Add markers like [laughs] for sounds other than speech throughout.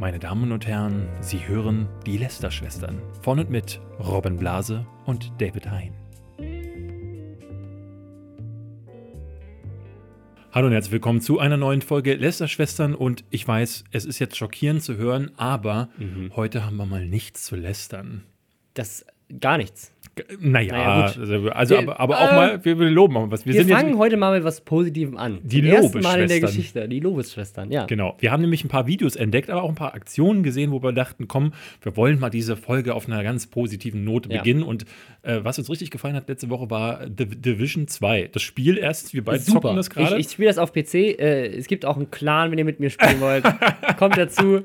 Meine Damen und Herren, Sie hören die Lester-Schwestern von und mit Robin Blase und David Hein. Hallo und herzlich willkommen zu einer neuen Folge Lester-Schwestern und ich weiß, es ist jetzt schockierend zu hören, aber heute haben wir mal nichts zu lästern. Das gar nichts. Naja, Naja, gut. also, also Wir- aber, aber äh, auch mal, wir, wir loben was. Wir, Wir, sind fangen jetzt, heute mal mit was Positivem an. Die ersten Mal in der. Geschichte. Die Lobesschwestern, ja. Genau. Wir haben nämlich ein paar Videos entdeckt, aber auch ein paar Aktionen gesehen, wo wir dachten, komm, wir wollen mal diese Folge auf einer ganz positiven Note Ja. beginnen. Und äh, was uns richtig gefallen hat letzte Woche war The Division 2. Das Spiel erst, wir beide Super. zocken das Ich, gerade. ich spiele das auf PC. Äh, es gibt auch einen Clan, wenn ihr mit mir spielen wollt. [laughs] Kommt dazu.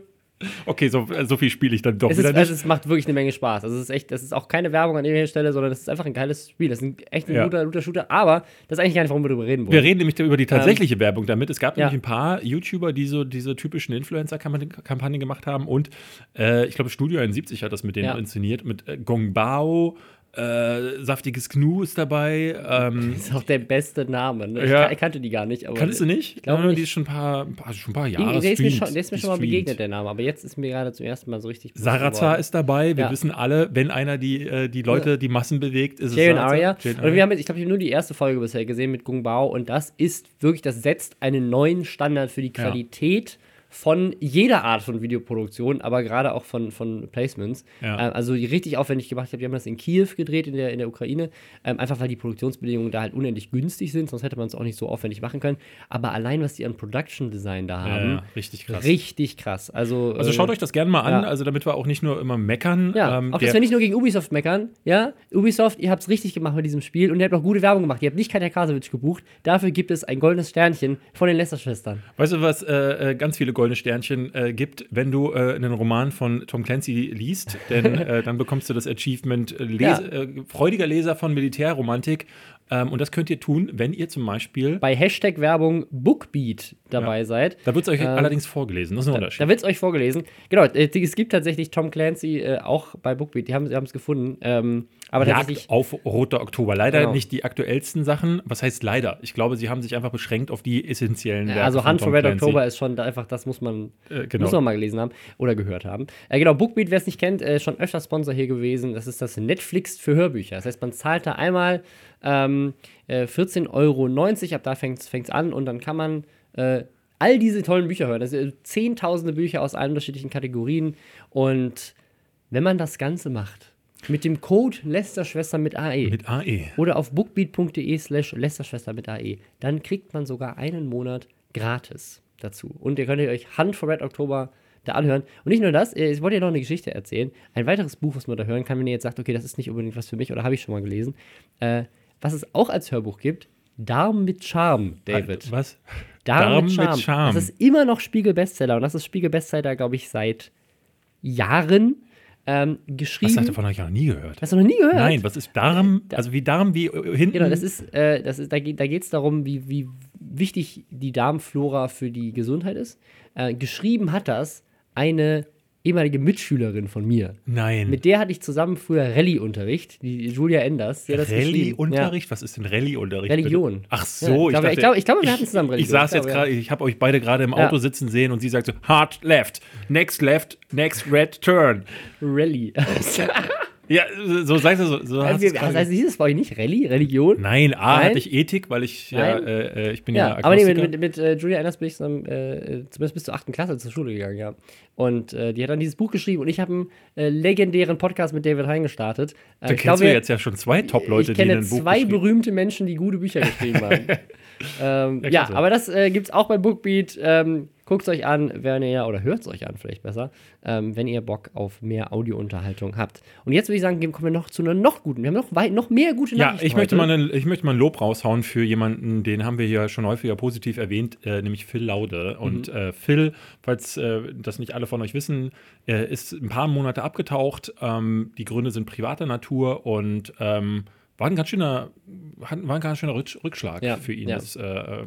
Okay, so, äh, so viel spiele ich dann doch Es, wieder ist, nicht. also es macht wirklich eine Menge Spaß. Also es ist echt, das ist auch keine Werbung an irgendeiner Stelle, sondern es ist einfach ein geiles Spiel. Das ist ein, echt ein Ja. guter, guter Shooter. Aber das ist eigentlich gar nicht, warum wir darüber reden wollen. wir reden nämlich über die tatsächliche Werbung damit. Es gab Ähm, ja. nämlich ein paar YouTuber, die so diese typischen Influencer-Kampagnen gemacht haben. Und äh, ich glaube, Studio 71 hat das mit denen Ja. inszeniert. Mit äh, Gong Bao, äh, Saftiges Gnu ist dabei. Ähm, Das [laughs] ist auch der beste Name. Ne? Ich, Ja. ich kannte die gar nicht. Aber Kanntest du nicht? Ich glaube Die nicht. ist schon ein paar, ein paar, schon ein paar Die, Jahre der ist mir schon, der ist mir Die schon mal begegnet, der Name. Aber jetzt ist mir gerade zum ersten Mal so richtig Sarazar ist dabei. Wir Ja. wissen alle, wenn einer die, äh, die Leute, die Massen bewegt, ist es Jay Sarazar. Arya. Jay und Und wir haben jetzt, ich glaube, ich habe nur die erste Folge bisher gesehen mit Gung Bao und das ist wirklich, das setzt einen neuen Standard für die Ja. Qualität von jeder Art von Videoproduktion, aber gerade auch von, von Placements. Ja. Ähm, also die richtig aufwendig gemacht. Ich glaube, die haben das in Kiew gedreht, in der, in der Ukraine, ähm, einfach weil die Produktionsbedingungen da halt unendlich günstig sind, sonst hätte man es auch nicht so aufwendig machen können. Aber allein, was die an Production Design da haben, ja, richtig krass. richtig krass. Also, Also äh, schaut euch das gerne mal an, ja. also damit wir auch nicht nur immer meckern. Ja, Ähm, auch dass wir nicht nur gegen Ubisoft meckern. Ja, Ubisoft, ihr habt es richtig gemacht mit diesem Spiel und ihr habt auch gute Werbung gemacht. Ihr habt nicht Katja Krasowitsch gebucht. Dafür gibt es ein goldenes Sternchen von den Lester-Schwestern. Weißt du, was äh, äh, ganz viele goldene Sternchen äh, gibt, wenn du äh, einen Roman von Tom Clancy liest? Denn [laughs] äh, dann bekommst du das Achievement äh, Les Ja. äh, freudiger Leser von Militärromantik. Ähm, und das könnt ihr tun, wenn ihr zum Beispiel. Bei Hashtag Werbung Bookbeat dabei Ja. seid. Da wird es euch Ähm, allerdings vorgelesen. Das ist ein Unterschied. Da wird es euch vorgelesen. Genau, äh, es gibt tatsächlich Tom Clancy äh, auch bei Bookbeat. Die haben es gefunden. Ähm, aber. Jagd auf Roter Oktober. Leider Genau. nicht die aktuellsten Sachen. Was heißt leider? Ich glaube, sie haben sich einfach beschränkt auf die essentiellen Werke Also Hunt for Red Clancy. October ist schon da einfach, das muss man, Äh, genau. muss man mal gelesen haben oder gehört haben. Äh, genau, Bookbeat, wer es nicht kennt, äh, schon öfter Sponsor hier gewesen. Das ist das Netflix für Hörbücher. Das heißt, man zahlt da einmal ähm, äh, 14,90 Euro, ab da fängt es an und dann kann man äh, all diese tollen Bücher hören. Das sind zehntausende Bücher aus allen unterschiedlichen Kategorien. Und wenn man das Ganze macht, mit dem Code Lästerschwester mit AE, Mit. AE. oder auf bookbeat.de slash lästerschwester mit AE. Dann kriegt man sogar einen Monat gratis dazu. Und ihr könnt euch Hand for Red Oktober da anhören. Und nicht nur das, äh, ich wollte dir noch eine Geschichte erzählen. Ein weiteres Buch, was man da hören kann, wenn ihr jetzt sagt, okay, das ist nicht unbedingt was für mich oder habe ich schon mal gelesen. Äh, was es auch als Hörbuch gibt, Darm mit Charme, David. Was? Darm, mit, Charme. Das ist immer noch Spiegel-Bestseller und das ist Spiegel-Bestseller, glaube ich, seit Jahren ähm, geschrieben. Was davon habe ich noch nie gehört. Hast du noch nie gehört? Nein, was ist Darm? Also wie Darm, wie äh, hinten. Genau, das ist, äh, das ist da geht da geht's darum, wie, wie wichtig die Darmflora für die Gesundheit ist. Äh, geschrieben hat das eine ehemalige Mitschülerin von mir. Nein. Mit der hatte ich zusammen früher Rallye-Unterricht, die Julia Enders. Rallye-Unterricht? Was ist denn Rallye-Unterricht? Religion. Ach Ja, so, ich, glaube, ich, glaube, ich glaube, wir hatten zusammen Ich Religion. saß jetzt ja. gerade, ich habe euch beide gerade im Ja. Auto sitzen sehen und sie sagt so, hard left, next left, next red turn. Rallye. [laughs] Ja, so sagst du so. so also, du's das gerade heißt, hieß es bei euch nicht Rallye? Religion? Nein, A Nein? hatte ich Ethik, weil ich ja, Nein? äh, äh, ich bin ja, Ja, aber nee, mit, mit, mit äh, Julia Enders bin ich zusammen, äh, zumindest bis zur 8. Klasse zur Schule gegangen, ja. Und äh, die hat dann dieses Buch geschrieben und ich habe einen äh, legendären Podcast mit David Hein gestartet. Da ich kennst glaube, du jetzt ja schon zwei Top-Leute, ich die ein Buch zwei berühmte Menschen, die gute Bücher geschrieben haben. [laughs] ähm, Ja, ja, aber das äh, gibt es auch bei Bookbeat. Ähm, Guckt es euch an, wenn ihr, oder hört es euch an, vielleicht besser, ähm, wenn ihr Bock auf mehr Audiounterhaltung habt. Und jetzt würde ich sagen, kommen wir noch zu einer noch guten. Wir haben noch, weit, noch mehr gute Ja, Nachrichten. ich möchte, heute. mal ein, ich möchte mal ein Lob raushauen für jemanden, den haben wir ja schon häufiger positiv erwähnt, äh, nämlich Phil Laude. Und Mhm. äh, Phil, falls äh, das nicht alle von euch wissen, äh, ist ein paar Monate abgetaucht. Ähm, die Gründe sind privater Natur und ähm, war ein ganz schöner, war ein ganz schöner Rücksch- Rückschlag Ja, für ihn. ja. Das äh,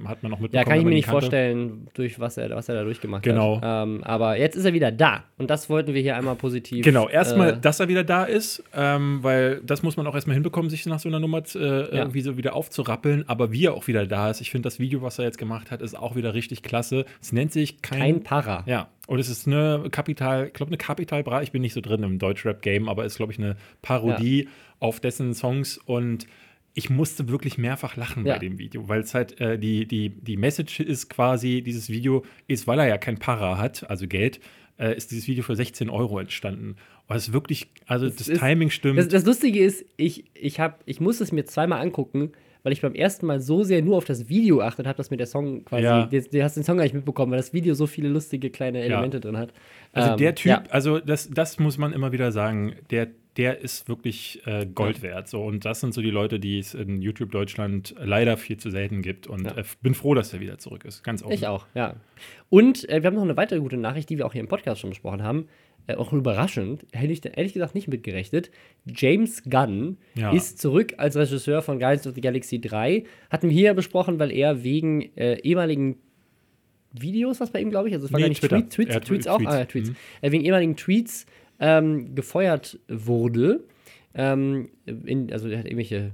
hat man noch mitbekommen. Ja, kann ich mir nicht kannte. vorstellen, durch was er, was er da durchgemacht Genau. hat. Ähm, aber jetzt ist er wieder da. Und das wollten wir hier einmal positiv. Genau, erstmal, Äh, dass er wieder da ist, ähm, weil das muss man auch erstmal hinbekommen, sich nach so einer Nummer äh, irgendwie so wieder aufzurappeln. Aber wie er auch wieder da ist, ich finde das Video, was er jetzt gemacht hat, ist auch wieder richtig klasse. Es nennt sich kein, kein Para. ja, Und es ist eine Kapital, ich glaube, eine Kapital Bra, ich bin nicht so drin im Deutschrap-Game, aber ist, glaube ich, eine Parodie ja. auf dessen Songs und ich musste wirklich mehrfach lachen ja. bei dem Video, weil es halt äh, die, die, die Message ist quasi, dieses Video ist, weil er ja kein Para hat, also Geld, äh, ist dieses Video für 16 Euro entstanden. Und es ist wirklich, also das, das ist, Timing stimmt. Das, das, Lustige ist, ich, ich, hab, ich muss es mir zweimal angucken, weil ich beim ersten Mal so sehr nur auf das Video achtet habe, dass mir der Song quasi, ja. du, hast den Song gar nicht mitbekommen, weil das Video so viele lustige kleine Elemente ja. drin hat. Also ähm, der Typ, ja. also das, das muss man immer wieder sagen, der der ist wirklich äh, Gold wert. So. Und das sind so die Leute, die es in YouTube Deutschland leider viel zu selten gibt. Und ja. äh, bin froh, dass er wieder zurück ist. Ganz offen. Ich auch, ja. Und äh, wir haben noch eine weitere gute Nachricht, die wir auch hier im Podcast schon besprochen haben. Äh, auch überraschend, hätte ich ehrlich gesagt nicht mitgerechnet. James Gunn ja. ist zurück als Regisseur von Guardians of the Galaxy 3. Hatten wir hier besprochen, weil er wegen äh, ehemaligen Videos, was bei ihm, glaube ich, also es war nee, gar nicht Twitter. Tweet, Tweets, Tweets, Tweets auch, Tweets. Ah, Tweets. Mhm. Äh, wegen ehemaligen Tweets ähm, gefeuert wurde. Ähm, in, also er hat irgendwelche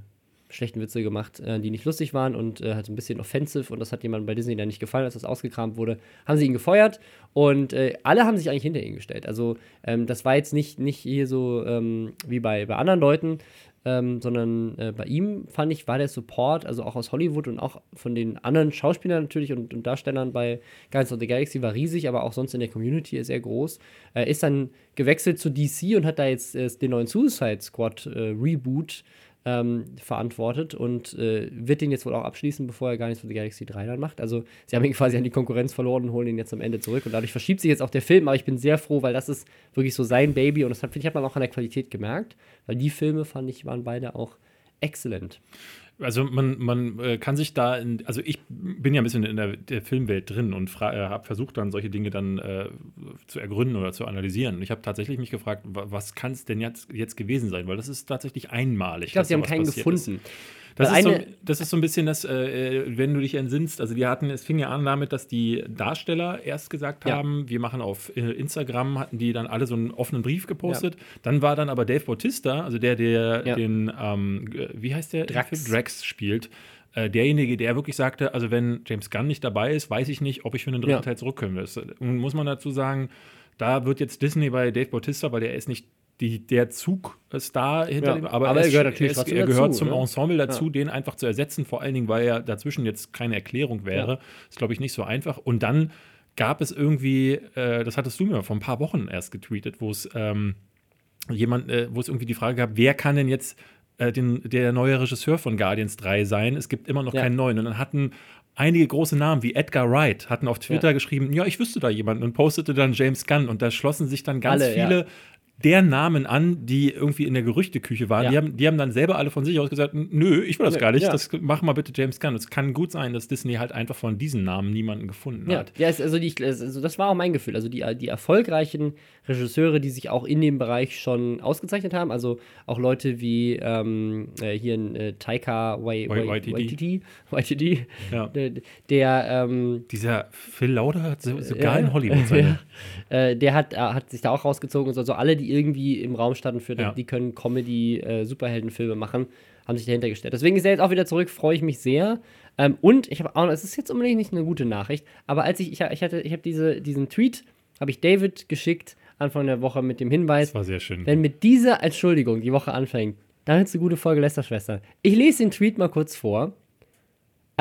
schlechten Witze gemacht, äh, die nicht lustig waren und äh, halt so ein bisschen offensive und das hat jemandem bei Disney dann nicht gefallen, als das ausgekramt wurde, haben sie ihn gefeuert und äh, alle haben sich eigentlich hinter ihn gestellt. Also ähm, das war jetzt nicht, nicht hier so ähm, wie bei, bei anderen Leuten, ähm, sondern äh, bei ihm fand ich, war der Support, also auch aus Hollywood und auch von den anderen Schauspielern natürlich und, und Darstellern bei Guardians of the Galaxy war riesig, aber auch sonst in der Community sehr groß. Er ist dann gewechselt zu DC und hat da jetzt äh, den neuen Suicide Squad äh, Reboot ähm, verantwortet und äh, wird den jetzt wohl auch abschließen, bevor er gar nichts für die Galaxy 3 dann macht. Also sie haben ihn quasi an die Konkurrenz verloren und holen ihn jetzt am Ende zurück und dadurch verschiebt sich jetzt auch der Film, aber ich bin sehr froh, weil das ist wirklich so sein Baby und das hat, ich, hat man auch an der Qualität gemerkt, weil die Filme, fand ich, waren beide auch exzellent. Also man, man äh, kann sich da, in, also ich bin ja ein bisschen in der, der Filmwelt drin und äh, habe versucht dann solche Dinge dann äh, zu ergründen oder zu analysieren. Und ich habe tatsächlich mich gefragt, was kann es denn jetzt, jetzt gewesen sein? Weil das ist tatsächlich einmalig. Ich glaube, sie haben keinen gefunden. Ist. Das ist, so, das ist, so, ein bisschen das, äh, wenn du dich entsinnst. Also, die hatten, es fing ja an damit, dass die Darsteller erst gesagt ja. haben, wir machen auf äh, Instagram, hatten die dann alle so einen offenen Brief gepostet. Ja. Dann war dann aber Dave Bautista, also der, der ja. den, ähm, wie heißt der? Drax, Drax spielt. Äh, derjenige, der wirklich sagte, also wenn James Gunn nicht dabei ist, weiß ich nicht, ob ich für einen dritten Teil zurückkommen will. Und muss man dazu sagen, da wird jetzt Disney bei Dave Bautista, weil der ist nicht die, der Zugstar hinter ja, dem, aber, aber er, gehört natürlich er, er gehört dazu, zum ne? Ensemble dazu, ja. den einfach zu ersetzen, vor allen Dingen, weil er dazwischen jetzt keine Erklärung wäre. Ja. Ist, glaube ich, nicht so einfach. Und dann gab es irgendwie, äh, das hattest du mir vor ein paar Wochen erst getweetet, wo es ähm, jemand, äh, wo es irgendwie die Frage gab, wer kann denn jetzt äh, den, der neue Regisseur von Guardians 3 sein? Es gibt immer noch keinen neuen. Und dann hatten einige große Namen wie Edgar Wright hatten auf Twitter ja. geschrieben, ja, ich wüsste da jemanden und postete dann James Gunn und da schlossen sich dann ganz Alle, viele ja der Namen an, die irgendwie in der Gerüchteküche waren. Ja. Die, haben, die haben dann selber alle von sich aus gesagt, nö, ich will das gar nicht, ja. das mach mal bitte James Gunn. Es kann gut sein, dass Disney halt einfach von diesen Namen niemanden gefunden ja. hat. Ja, also, die, also das war auch mein Gefühl. Also die, die erfolgreichen Regisseure, die sich auch in dem Bereich schon ausgezeichnet haben, also auch Leute wie ähm, äh, hier in äh, Taika Waititi, Waititi, [laughs] ja. [laughs] der, der ähm, dieser Phil Lauder hat so, sogar in Hollywood seine. [laughs] äh, der hat, äh, hat sich da auch rausgezogen und so, also alle, die die irgendwie im Raum standen für, ja. die können Comedy-Superheldenfilme äh, machen, haben sich dahinter gestellt. Deswegen ist er jetzt auch wieder zurück, freue ich mich sehr. Ähm, und ich habe auch, es ist jetzt unbedingt nicht eine gute Nachricht, aber als ich, ich, ich hatte, ich habe diese, diesen Tweet, habe ich David geschickt, Anfang der Woche mit dem Hinweis, das war sehr schön. wenn mit dieser Entschuldigung die Woche anfängt, dann ist eine gute Folge Lästerschwester. Ich lese den Tweet mal kurz vor.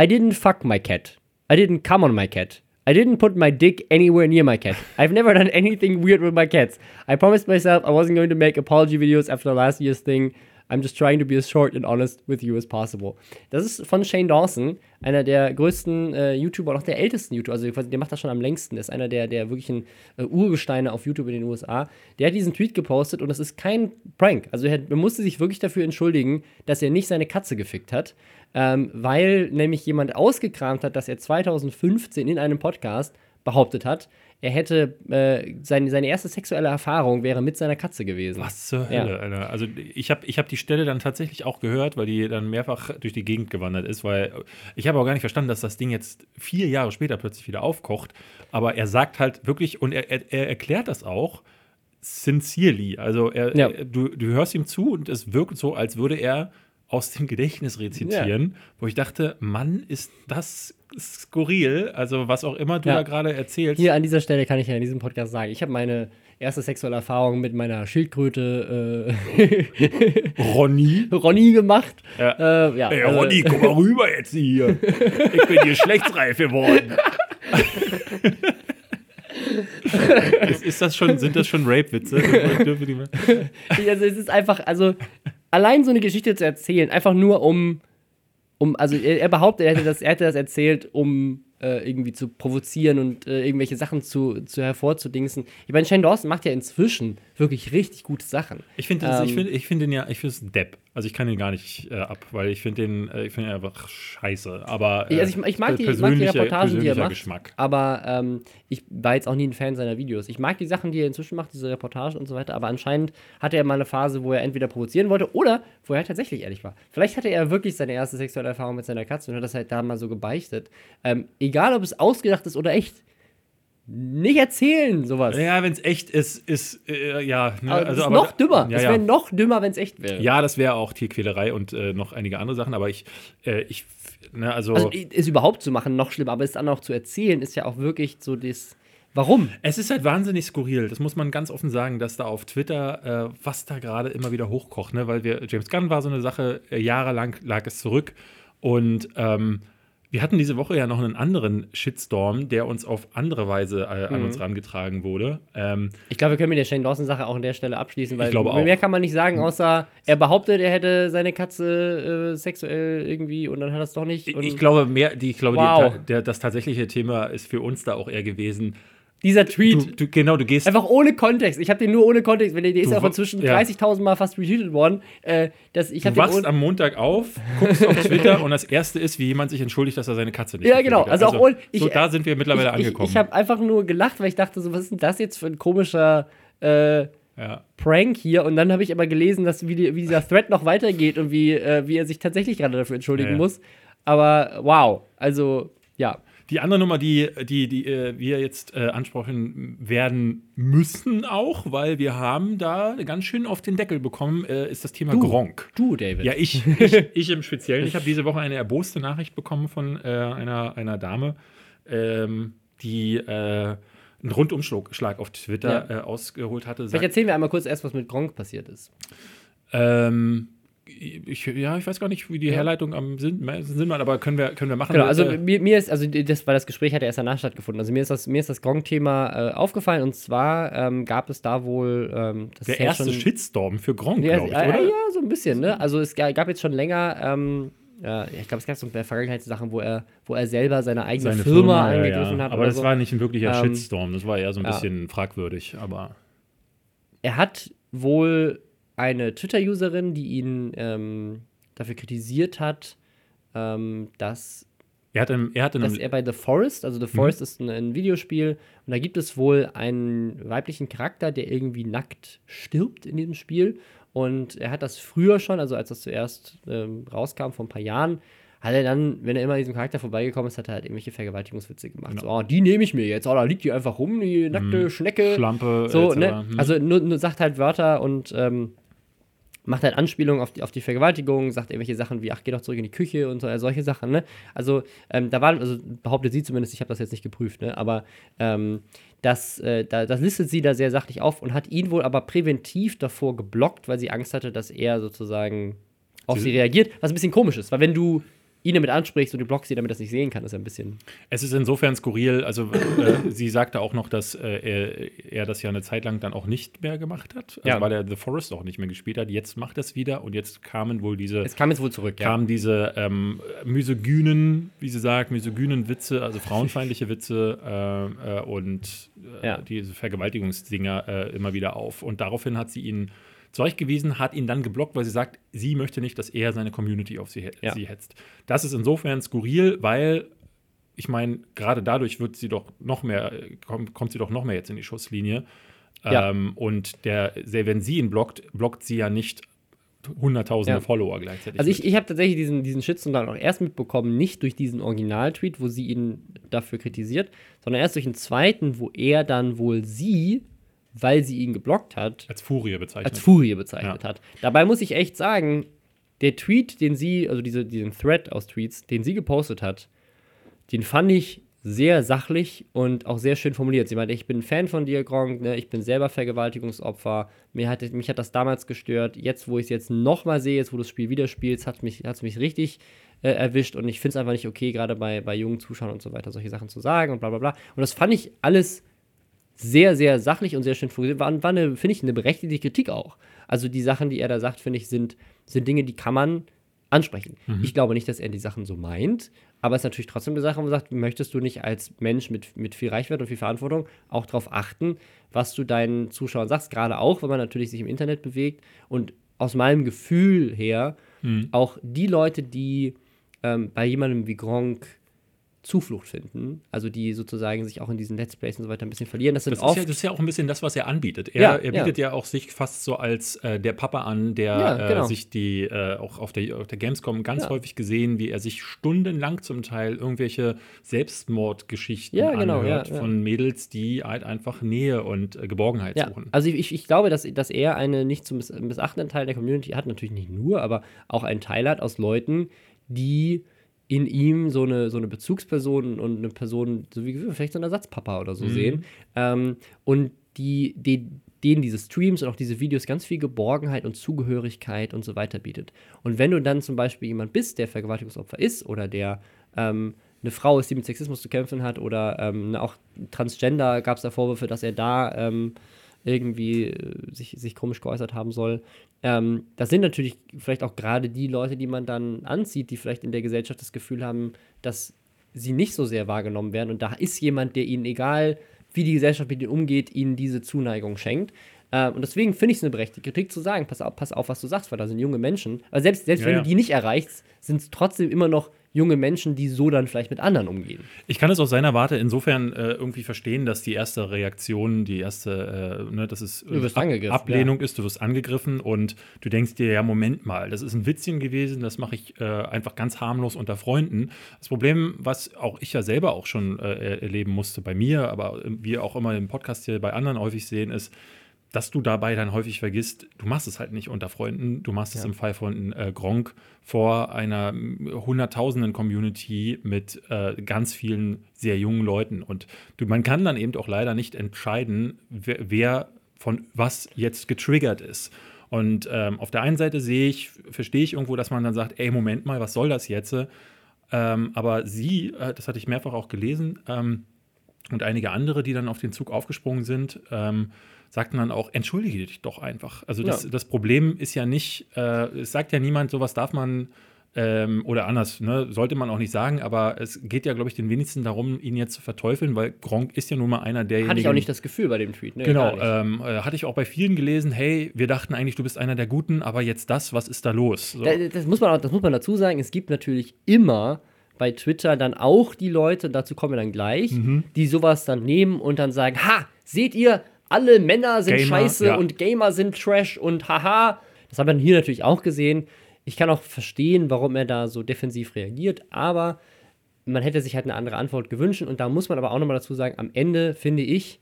I didn't fuck my cat. I didn't come on my cat. I didn't put my dick anywhere near my cat. I've never done anything weird with my cats. I promised myself I wasn't going to make apology videos after last year's thing. I'm just trying to be as short and honest with you as possible. Das ist von Shane Dawson, einer der größten äh, YouTuber und auch der ältesten YouTuber. Also der macht das schon am längsten. Der ist einer der, der wirklichen äh, Urgesteine auf YouTube in den USA. Der hat diesen Tweet gepostet und das ist kein Prank. Also er, er musste sich wirklich dafür entschuldigen, dass er nicht seine Katze gefickt hat ähm, weil nämlich jemand ausgekramt hat, dass er 2015 in einem Podcast behauptet hat, er hätte äh, seine, seine erste sexuelle Erfahrung wäre mit seiner Katze gewesen. Was zur Hölle, ja. Alter. Also ich habe ich hab die Stelle dann tatsächlich auch gehört, weil die dann mehrfach durch die Gegend gewandert ist, weil ich habe auch gar nicht verstanden, dass das Ding jetzt vier Jahre später plötzlich wieder aufkocht. Aber er sagt halt wirklich, und er, er, er erklärt das auch, sincerely. Also er, ja. er, du, du hörst ihm zu und es wirkt so, als würde er aus dem Gedächtnis rezitieren, wo ich dachte, Mann, ist das skurril. Also, was auch immer du Ja. da gerade erzählst. Hier an dieser Stelle kann ich ja in diesem Podcast sagen, ich habe meine erste sexuelle Erfahrung mit meiner Schildkröte äh, [laughs] Ronny. Ronny gemacht. Ja. Äh, ja, Ey, also- Ronny, komm mal rüber jetzt hier. [laughs] Ich bin geschlechtsreif geworden. ist, ist das schon, sind das schon Rape-Witze? [laughs] Dürfen die mal- Also es ist einfach, also allein so eine Geschichte zu erzählen, einfach nur um, um also er, behauptet, er hätte, das, er hätte das erzählt, um äh, irgendwie zu provozieren und äh, irgendwelche Sachen zu, zu hervorzudingsen. Ich meine, Shane Dawson macht ja inzwischen wirklich richtig gute Sachen. Ich finde ich Ähm, find, ich find den ja, ich finde es ein Depp. Also ich kann den gar nicht äh, ab, weil ich finde den, äh, ich finde ihn einfach scheiße. Aber äh, Ich- also ich, ich, mag die, ich mag die Reportagen, die er macht, Geschmack. aber ähm, ich war jetzt auch nie ein Fan seiner Videos. Ich mag die Sachen, die er inzwischen macht, diese Reportagen und so weiter, aber anscheinend hatte er mal eine Phase, wo er entweder provozieren wollte oder wo er tatsächlich ehrlich war. Vielleicht hatte er wirklich seine erste sexuelle Erfahrung mit seiner Katze und hat das halt da mal so gebeichtet. Ähm, egal, ob es ausgedacht ist oder echt, nicht erzählen sowas. Ja, wenn es echt ist, ist äh, ja. Ne, aber das ist aber- noch dümmer. Ja, Es ja. wäre noch dümmer, wenn es echt wäre. ja, das wäre auch Tierquälerei und äh, noch einige andere Sachen, aber ich, äh, ich, ne, also, Also es überhaupt zu machen, noch schlimmer, aber es dann auch zu erzählen, ist ja auch wirklich so das. Warum? es ist halt wahnsinnig skurril. Das muss man ganz offen sagen, dass da auf Twitter, äh, was da gerade immer wieder hochkocht, ne? weil wir, James Gunn war so eine Sache, äh, jahrelang lag es zurück und ähm, wir hatten diese Woche ja noch einen anderen Shitstorm, der uns auf andere Weise äh, Mhm. an uns rangetragen wurde. Ähm, Ich glaube, wir können mit der Shane Dawson-Sache auch an der Stelle abschließen, weil Ich glaube auch. mehr kann man nicht sagen, außer er behauptet, er hätte seine Katze äh, sexuell irgendwie und dann hat er es doch nicht. ich, ich glaube, mehr, die, ich glaube Wow. die, der, das tatsächliche Thema ist für uns da auch eher gewesen. Dieser Du, Tweet, du, genau, du gehst einfach ohne Kontext. Ich habe den nur ohne Kontext, der, ist Du ja auch inzwischen ja. 30.000 Mal fast retweetet worden. Äh, dass ich Du wachst am Montag auf, guckst auf [laughs] Twitter und das erste ist, wie jemand sich entschuldigt, dass er seine Katze nicht Ja, genau. Also hat. auch ohne- so ich- da sind wir mittlerweile ich, ich, angekommen. ich habe einfach nur gelacht, weil ich dachte, so, was ist denn das jetzt für ein komischer äh, ja. Prank hier? Und dann habe ich aber gelesen, dass wie, die, wie dieser [laughs] Thread noch weitergeht und wie, äh, wie er sich tatsächlich gerade dafür entschuldigen ja. muss. Aber wow, also ja. Die andere Nummer, die, die, die äh, wir jetzt äh, ansprechen werden müssen auch, weil wir haben da ganz schön auf den Deckel bekommen, äh, ist das Thema Du. Gronk. Du, David. Ja, ich, [laughs] ich, ich im Speziellen. Ich habe diese Woche eine erboste Nachricht bekommen von äh, einer, einer Dame, ähm, die äh, einen Rundumschlag auf Twitter äh, ausgeholt hatte. Vielleicht erzählen wir einmal kurz erst, was mit Gronk passiert ist. ähm, ich, ja, ich weiß gar nicht, wie die Herleitung am Sinn, Sinn macht, aber können wir, können wir machen. Genau, also Äh, mir, mir ist, also das, weil das Gespräch hat ja erst danach stattgefunden. Also mir ist das, mir ist das Gronk-Thema äh, aufgefallen und zwar ähm, gab es da wohl ähm, das der ja erste schon, Shitstorm für Gronk, Ja, glaube ich, oder? ja, so ein bisschen, ne? Also es ga- gab jetzt schon länger, ähm, ja, ich glaube, es gab so in der Vergangenheit Sachen, wo er, wo er selber seine eigene Seine Firma, ja, angegriffen ja. hat. Aber das so. war nicht ein wirklicher Ähm, Shitstorm, das war eher so ein ja. bisschen fragwürdig, aber er hat wohl eine Twitter-Userin, die ihn ähm, dafür kritisiert hat, ähm, dass er hat, im, er hat dass er bei The Forest, also The Forest ist ein, ein Videospiel, und da gibt es wohl einen weiblichen Charakter, der irgendwie nackt stirbt in diesem Spiel. Und er hat das früher schon, also als das zuerst ähm, rauskam, vor ein paar Jahren, hat er dann, wenn er immer an diesem Charakter vorbeigekommen ist, hat er halt irgendwelche Vergewaltigungswitze gemacht. So, oh, die nehme ich mir jetzt, oh, da liegt die einfach rum, die nackte Schnecke. Schlampe, So, ne? Hm. Also nur, nur sagt halt Wörter und ähm, macht halt Anspielungen auf die, auf die Vergewaltigung, sagt irgendwelche Sachen wie, ach, geh doch zurück in die Küche und so, äh, solche Sachen, ne? Also, ähm, da waren, also behauptet sie zumindest, ich habe das jetzt nicht geprüft, ne? Aber ähm, das, äh, da, das listet sie da sehr sachlich auf und hat ihn wohl aber präventiv davor geblockt, weil sie Angst hatte, dass er sozusagen auf Sie- sie reagiert, was ein bisschen komisch ist, weil wenn du ihn damit ansprichst und du blockst sie, damit er das nicht sehen kann, ist ja ein bisschen. Es ist insofern skurril, also äh, [laughs] sie sagte auch noch, dass äh, er, er das ja eine Zeit lang dann auch nicht mehr gemacht hat, also Ja. weil er The Forest auch nicht mehr gespielt hat. Jetzt macht er es wieder und jetzt kamen wohl diese Es kam jetzt wohl zurück, ja. kamen diese ähm, misogynen, wie sie sagt, misogynen Witze, also frauenfeindliche Witze äh, äh, und äh, Ja. diese Vergewaltigungsdinger äh, immer wieder auf. Und daraufhin hat sie ihn zurechtgewiesen, hat ihn dann geblockt, weil sie sagt, sie möchte nicht, dass er seine Community auf sie, Ja. sie hetzt. Das ist insofern skurril, weil ich meine, gerade dadurch wird sie doch noch mehr, kommt, kommt sie doch noch mehr jetzt in die Schusslinie. Ja. Ähm, und der, wenn sie ihn blockt, blockt sie ja nicht hunderttausende Ja. Follower gleichzeitig. Also ich, mit. ich habe tatsächlich diesen, diesen Shitstorm dann auch erst mitbekommen, nicht durch diesen Original-Tweet, wo sie ihn dafür kritisiert, sondern erst durch einen zweiten, wo er dann wohl sie, weil sie ihn geblockt hat, als Furie bezeichnet. als Furie bezeichnet Ja. hat. Dabei muss ich echt sagen, der Tweet, den sie, also diese, diesen Thread aus Tweets, den sie gepostet hat, den fand ich sehr sachlich und auch sehr schön formuliert. Sie meinte, ich bin Fan von dir, Gronk, ne? ich bin selber Vergewaltigungsopfer, mir hat, mich hat das damals gestört, jetzt, wo ich es jetzt nochmal sehe, jetzt, wo du das Spiel wieder spielst, hat es mich, mich richtig äh, erwischt und ich finde es einfach nicht okay, gerade bei, bei jungen Zuschauern und so weiter, solche Sachen zu sagen und bla bla bla. Und das fand ich alles sehr, sehr sachlich und sehr schön formuliert. War, war eine, finde ich, eine berechtigte Kritik auch. Also die Sachen, die er da sagt, finde ich, sind, sind Dinge, die kann man ansprechen. Mhm. Ich glaube nicht, dass er die Sachen so meint, aber es ist natürlich trotzdem eine Sache, wo man sagt, möchtest du nicht als Mensch mit, mit viel Reichweite und viel Verantwortung auch darauf achten, was du deinen Zuschauern sagst, gerade auch, wenn man natürlich sich im Internet bewegt und aus meinem Gefühl her mhm. auch die Leute, die ähm, bei jemandem wie Gronk Zuflucht finden, also die sozusagen sich auch in diesen Let's Plays und so weiter ein bisschen verlieren. Das, sind das, oft ist, ja, das ist ja auch ein bisschen das, was er anbietet. Er, ja, er bietet ja. ja. auch sich fast so als äh, der Papa an, der ja, genau. äh, sich die, äh, auch auf der, auf der Gamescom ganz häufig gesehen, wie er sich stundenlang zum Teil irgendwelche Selbstmordgeschichten genau, anhört von Mädels, die halt einfach Nähe und äh, Geborgenheit suchen. Also ich, ich glaube, dass, dass er einen nicht zu missachtenden Teil der Community hat, natürlich nicht nur, aber auch einen Teil hat aus Leuten, die in ihm so eine, so eine Bezugsperson und eine Person, so wie vielleicht so ein Ersatzpapa oder so mhm. sehen. Ähm, und die, die, denen diese Streams und auch diese Videos ganz viel Geborgenheit und Zugehörigkeit und so weiter bietet. Und wenn du dann zum Beispiel jemand bist, der Vergewaltigungsopfer ist oder der ähm, eine Frau ist, die mit Sexismus zu kämpfen hat oder ähm, auch Transgender gab es da Vorwürfe, dass er da ähm, irgendwie äh, sich, sich komisch geäußert haben soll. Ähm, das sind natürlich vielleicht auch gerade die Leute, die man dann anzieht, die vielleicht in der Gesellschaft das Gefühl haben, dass sie nicht so sehr wahrgenommen werden. Und da ist jemand, der ihnen, egal wie die Gesellschaft mit ihnen umgeht, ihnen diese Zuneigung schenkt. Äh, und deswegen finde ich es eine berechtigte Kritik zu sagen, pass auf, pass auf, was du sagst, weil da sind junge Menschen. Aber selbst, selbst ja, wenn ja. du die nicht erreichst, sind es trotzdem immer noch junge Menschen, die so dann vielleicht mit anderen umgehen. Ich kann es aus seiner Warte insofern äh, irgendwie verstehen, dass die erste Reaktion, die erste, äh, ne, dass es Ab Ablehnung ja. ist, du wirst angegriffen und du denkst dir, ja, Moment mal, das ist ein Witzchen gewesen, das mache ich äh, einfach ganz harmlos unter Freunden. Das Problem, was auch ich ja selber auch schon äh, erleben musste bei mir, aber wir auch immer im Podcast hier bei anderen häufig sehen, ist, dass du dabei dann häufig vergisst, du machst es halt nicht unter Freunden, du machst ja. es im Fall von äh, Gronk vor einer hunderttausenden Community mit äh, ganz vielen sehr jungen Leuten. Und du, man kann dann eben auch leider nicht entscheiden, wer, wer von was jetzt getriggert ist. Und ähm, auf der einen Seite sehe ich, verstehe ich irgendwo, dass man dann sagt, ey, Moment mal, was soll das jetzt? Ähm, aber sie, äh, das hatte ich mehrfach auch gelesen, ähm, und einige andere, die dann auf den Zug aufgesprungen sind, ähm, sagten dann auch, entschuldige dich doch einfach. Also das, ja. das Problem ist ja nicht, äh, es sagt ja niemand, sowas darf man ähm, oder anders, ne, sollte man auch nicht sagen, aber es geht ja, glaube ich, den wenigsten darum, ihn jetzt zu verteufeln, weil Gronk ist ja nun mal einer derjenigen. Hatte ich auch nicht das Gefühl bei dem Tweet, ne? Genau, ähm, äh, hatte ich auch bei vielen gelesen, hey, wir dachten eigentlich, du bist einer der Guten, aber jetzt das, was ist da los? So. Das, das, muss man auch, das muss man dazu sagen, es gibt natürlich immer bei Twitter dann auch die Leute, dazu kommen wir dann gleich, mhm. die sowas dann nehmen und dann sagen, ha, seht ihr, alle Männer sind Gamer, scheiße ja. und Gamer sind Trash und haha. Das haben wir hier natürlich auch gesehen. Ich kann auch verstehen, warum er da so defensiv reagiert, aber man hätte sich halt eine andere Antwort gewünscht und da muss man aber auch nochmal dazu sagen, am Ende finde ich,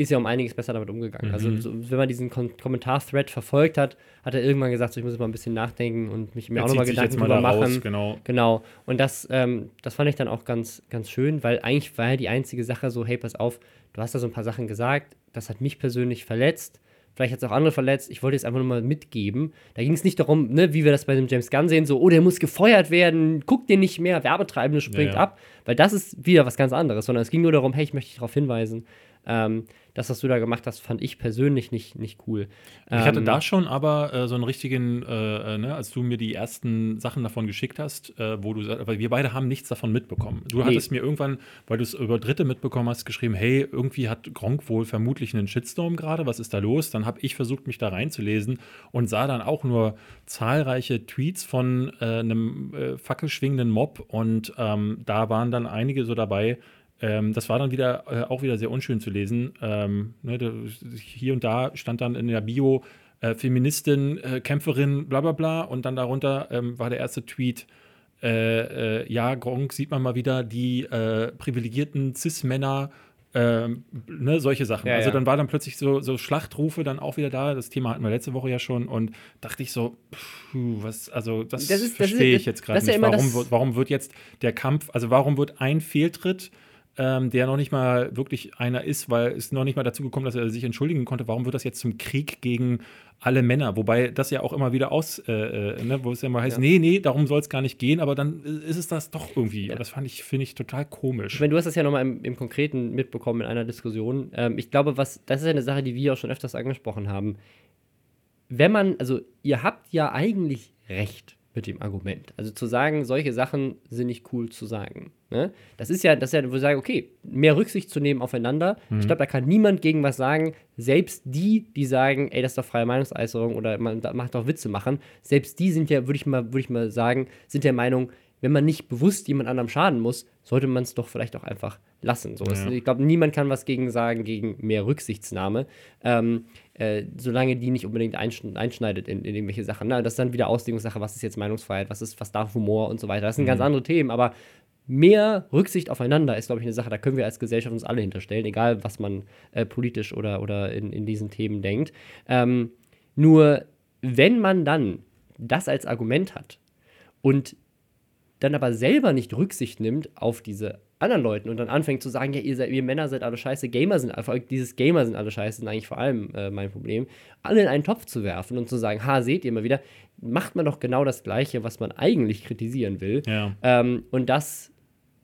ist er um einiges besser damit umgegangen. Also, mhm. Also, so, wenn man diesen Kom Kommentar-Thread verfolgt hat, hat er irgendwann gesagt, so, ich muss jetzt mal ein bisschen nachdenken und mich mir er auch nochmal Gedanken drüber machen. Raus, genau. genau. Und das, ähm, das fand ich dann auch ganz, ganz schön, weil eigentlich war ja die einzige Sache so, hey, pass auf, du hast da so ein paar Sachen gesagt, das hat mich persönlich verletzt. Vielleicht hat es auch andere verletzt. Ich wollte es einfach nur mal mitgeben. Da ging es nicht darum, ne, wie wir das bei dem James Gunn sehen, so, oh, der muss gefeuert werden, guck den nicht mehr, Werbetreibende springt ja, ja. ab. Weil das ist wieder was ganz anderes, sondern es ging nur darum, hey, ich möchte dich darauf hinweisen, ähm, das, was du da gemacht hast, fand ich persönlich nicht, nicht cool. Ich ähm, hatte da schon aber äh, so einen richtigen, äh, äh, ne, als du mir die ersten Sachen davon geschickt hast, äh, wo du, weil wir beide haben nichts davon mitbekommen. Du nee. hattest mir irgendwann, weil du es über Dritte mitbekommen hast, geschrieben, hey, irgendwie hat Gronk wohl vermutlich einen Shitstorm gerade, was ist da los? Dann habe ich versucht, mich da reinzulesen und sah dann auch nur zahlreiche Tweets von äh, einem äh, fackelschwingenden Mob und ähm, da waren dann einige so dabei, ähm, das war dann wieder äh, auch wieder sehr unschön zu lesen. Ähm, ne, da, hier und da stand dann in der Bio äh, Feministin, äh, Kämpferin, bla bla bla. Und dann darunter ähm, war der erste Tweet, äh, äh, ja, Gronk sieht man mal wieder, die äh, privilegierten Cis-Männer Ähm, ne, solche Sachen. Ja, also ja. dann war dann plötzlich so, so Schlachtrufe dann auch wieder da. Das Thema hatten wir letzte Woche ja schon und dachte ich so, puh, was, also das, Das verstehe ich jetzt gerade ja nicht. immer warum, das- warum wird jetzt der Kampf, also warum wird ein Fehltritt, ähm, der noch nicht mal wirklich einer ist, weil es noch nicht mal dazu gekommen, dass er sich entschuldigen konnte, warum wird das jetzt zum Krieg gegen alle Männer? Wobei das ja auch immer wieder aus, äh, äh, ne, wo es ja immer heißt, Ja. nee, nee, darum soll es gar nicht gehen, aber dann ist es das doch irgendwie. Ja. Das fand ich, finde ich, total komisch. Ich meine, du hast das ja nochmal im, im Konkreten mitbekommen in einer Diskussion. Ähm, ich glaube, was, das ist ja eine Sache, die wir auch schon öfters angesprochen haben. Wenn man, also ihr habt ja eigentlich recht mit dem Argument. Also zu sagen, solche Sachen sind nicht cool zu sagen. Ne? Das ist ja, das ist ja, wo ich sage, okay, mehr Rücksicht zu nehmen aufeinander. Ich glaube, da kann niemand gegen was sagen. Selbst die, die sagen, ey, das ist doch freie Meinungsäußerung oder man macht doch Witze machen, selbst die sind ja, würde ich mal, würde ich mal sagen, sind der Meinung, wenn man nicht bewusst jemand anderem schaden muss, sollte man es doch vielleicht auch einfach lassen. So, Ja. Ich glaube, niemand kann was gegen sagen, gegen mehr Rücksichtsnahme, ähm, äh, solange die nicht unbedingt einschn einschneidet in, in irgendwelche Sachen. Na, das ist dann wieder Auslegungssache, was ist jetzt Meinungsfreiheit, was ist, was darf Humor und so weiter. Das sind ganz andere Themen, aber mehr Rücksicht aufeinander ist, glaube ich, eine Sache, da können wir als Gesellschaft uns alle hinterstellen, egal was man äh, politisch oder, oder in, in diesen Themen denkt. Ähm, nur wenn man dann das als Argument hat und dann aber selber nicht Rücksicht nimmt auf diese anderen Leuten und dann anfängt zu sagen, ja, ihr, seid, ihr Männer seid alle scheiße, Gamer sind einfach, dieses Gamer sind alle scheiße, sind eigentlich vor allem äh, mein Problem, alle in einen Topf zu werfen und zu sagen, ha, seht ihr mal wieder, macht man doch genau das Gleiche, was man eigentlich kritisieren will. Ja. Ähm, und das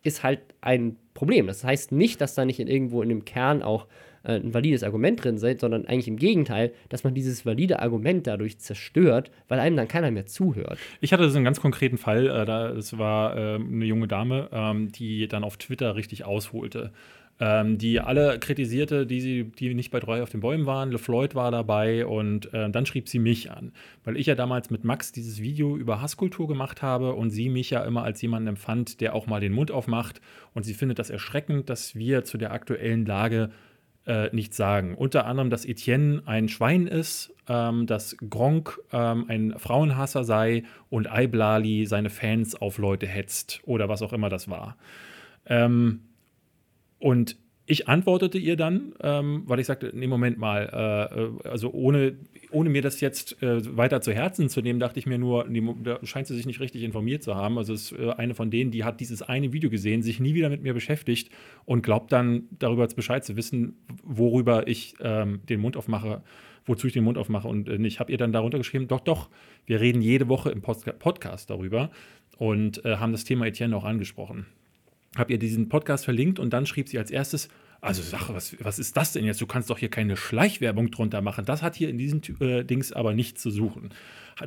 ist halt ein Problem. Das heißt nicht, dass da nicht in irgendwo in dem Kern auch äh, ein valides Argument drin sei, sondern eigentlich im Gegenteil, dass man dieses valide Argument dadurch zerstört, weil einem dann keiner mehr zuhört. Ich hatte so einen ganz konkreten Fall, äh, da, es war ähm, eine junge Dame, ähm, die dann auf Twitter richtig ausholte. Ähm, die alle kritisierte, die, sie, die nicht bei Treu auf den Bäumen waren. LeFloid war dabei und äh, dann schrieb sie mich an, weil ich ja damals mit Max dieses Video über Hasskultur gemacht habe und sie mich ja immer als jemanden empfand, der auch mal den Mund aufmacht und sie findet das erschreckend, dass wir zu der aktuellen Lage äh, nichts sagen. Unter anderem, dass Etienne ein Schwein ist, ähm, dass Gronk ähm, ein Frauenhasser sei und Iblali seine Fans auf Leute hetzt oder was auch immer das war. Ähm, und ich antwortete ihr dann, ähm, weil ich sagte, nee, Moment mal, äh, äh, also ohne, ohne mir das jetzt äh, weiter zu Herzen zu nehmen, dachte ich mir nur, nee, da scheint sie sich nicht richtig informiert zu haben. Also es ist äh, eine von denen, die hat dieses eine Video gesehen, sich nie wieder mit mir beschäftigt und glaubt dann darüber Bescheid zu wissen, worüber ich ähm, den Mund aufmache, wozu ich den Mund aufmache. Und äh, ich habe ihr dann darunter geschrieben, doch, doch, wir reden jede Woche im Post Podcast darüber und äh, haben das Thema Etienne auch angesprochen habe ihr diesen Podcast verlinkt und dann schrieb sie als erstes, also Sache, was, was ist das denn jetzt? Du kannst doch hier keine Schleichwerbung drunter machen. Das hat hier in diesen äh, Dings aber nichts zu suchen.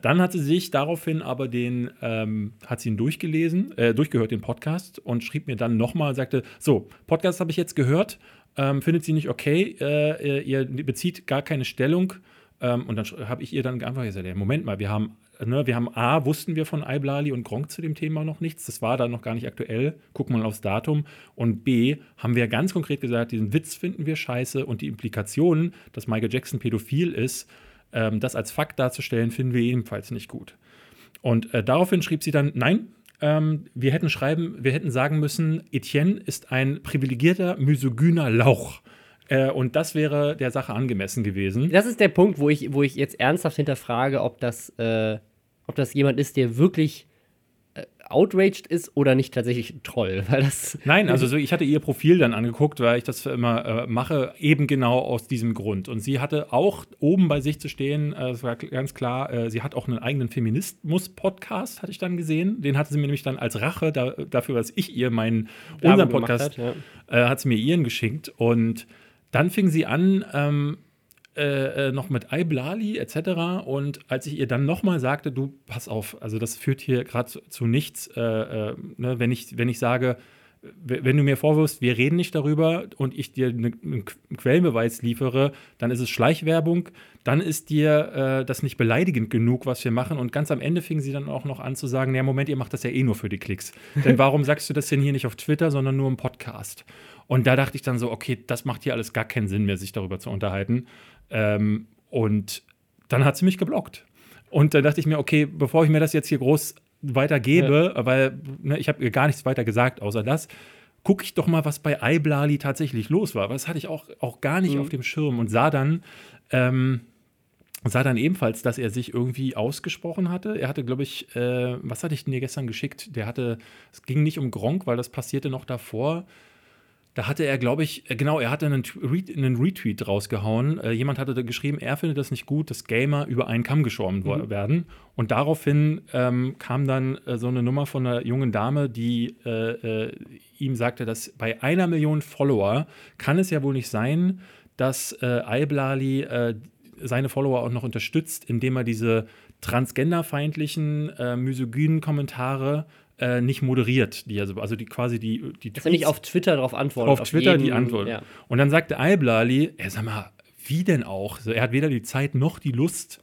Dann hat sie sich daraufhin aber den, ähm, hat sie ihn durchgelesen, äh, durchgehört, den Podcast, und schrieb mir dann nochmal, sagte, so, Podcast habe ich jetzt gehört, ähm, findet sie nicht okay, äh, ihr bezieht gar keine Stellung. Ähm, und dann habe ich ihr dann einfach gesagt, Moment mal, wir haben Ne, wir haben A, wussten wir von Iblali und Gronk zu dem Thema noch nichts. Das war dann noch gar nicht aktuell. Gucken wir mal aufs Datum. Und B, haben wir ganz konkret gesagt, diesen Witz finden wir scheiße und die Implikationen, dass Michael Jackson pädophil ist, ähm, das als Fakt darzustellen, finden wir ebenfalls nicht gut. Und äh, daraufhin schrieb sie dann, nein, ähm, wir hätten schreiben, wir hätten sagen müssen, Etienne ist ein privilegierter, misogyner Lauch. Äh, und das wäre der Sache angemessen gewesen. Das ist der Punkt, wo ich, wo ich jetzt ernsthaft hinterfrage, ob das, äh, ob das jemand ist, der wirklich äh, outraged ist oder nicht tatsächlich ein Troll. [laughs] Weil das Nein, also so, ich hatte ihr Profil dann angeguckt, weil ich das immer äh, mache, eben genau aus diesem Grund. Und sie hatte auch oben bei sich zu stehen, äh, es war ganz klar, äh, sie hat auch einen eigenen Feminismus-Podcast, hatte ich dann gesehen. Den hatte sie mir nämlich dann als Rache da, dafür, dass ich ihr meinen, unseren Podcast, hat, ja. äh, hat sie mir ihren geschickt. Und dann fing sie an, ähm, äh, äh, noch mit Iblali etc. Und als ich ihr dann nochmal sagte, du, pass auf, also das führt hier gerade zu, zu nichts, äh, äh, ne, wenn, ich, wenn ich sage, wenn du mir vorwirfst, wir reden nicht darüber und ich dir ne- einen Quellenbeweis liefere, dann ist es Schleichwerbung, dann ist dir äh, das nicht beleidigend genug, was wir machen. Und ganz am Ende fing sie dann auch noch an zu sagen, ja, Moment, ihr macht das ja eh nur für die Klicks. [laughs] Denn warum sagst du das denn hier nicht auf Twitter, sondern nur im Podcast? Und da dachte ich dann so, okay, das macht hier alles gar keinen Sinn mehr, sich darüber zu unterhalten. Ähm, und dann hat sie mich geblockt. Und dann dachte ich mir, okay, bevor ich mir das jetzt hier groß weitergebe, weil ne, ich habe ihr gar nichts weiter gesagt, außer das, gucke ich doch mal, was bei Iblali tatsächlich los war. Aber das hatte ich auch, auch gar nicht Mhm. auf dem Schirm und sah dann, ähm, sah dann ebenfalls, dass er sich irgendwie ausgesprochen hatte. Er hatte, glaube ich, äh, was hatte ich denn dir gestern geschickt? Der hatte, es ging nicht um Gronk, weil das passierte noch davor. Da hatte er, glaube ich, äh, genau, er hatte einen, einen Retweet rausgehauen. Äh, jemand hatte da geschrieben, er findet das nicht gut, dass Gamer über einen Kamm geschoren wo- werden. Und daraufhin ähm, kam dann äh, so eine Nummer von einer jungen Dame, die äh, äh, ihm sagte, dass bei einer Million Follower kann es ja wohl nicht sein, dass äh, Iblali äh, seine Follower auch noch unterstützt, indem er diese transgenderfeindlichen, misogynen Kommentare äh, nicht moderiert. Die also, also die quasi die, die Dass er nicht auf Twitter darauf antwortet. auf Twitter jeden- die Antwort. Ja. Und dann sagte Alblali, ey, sag mal, wie denn auch? So, er hat weder die Zeit noch die Lust,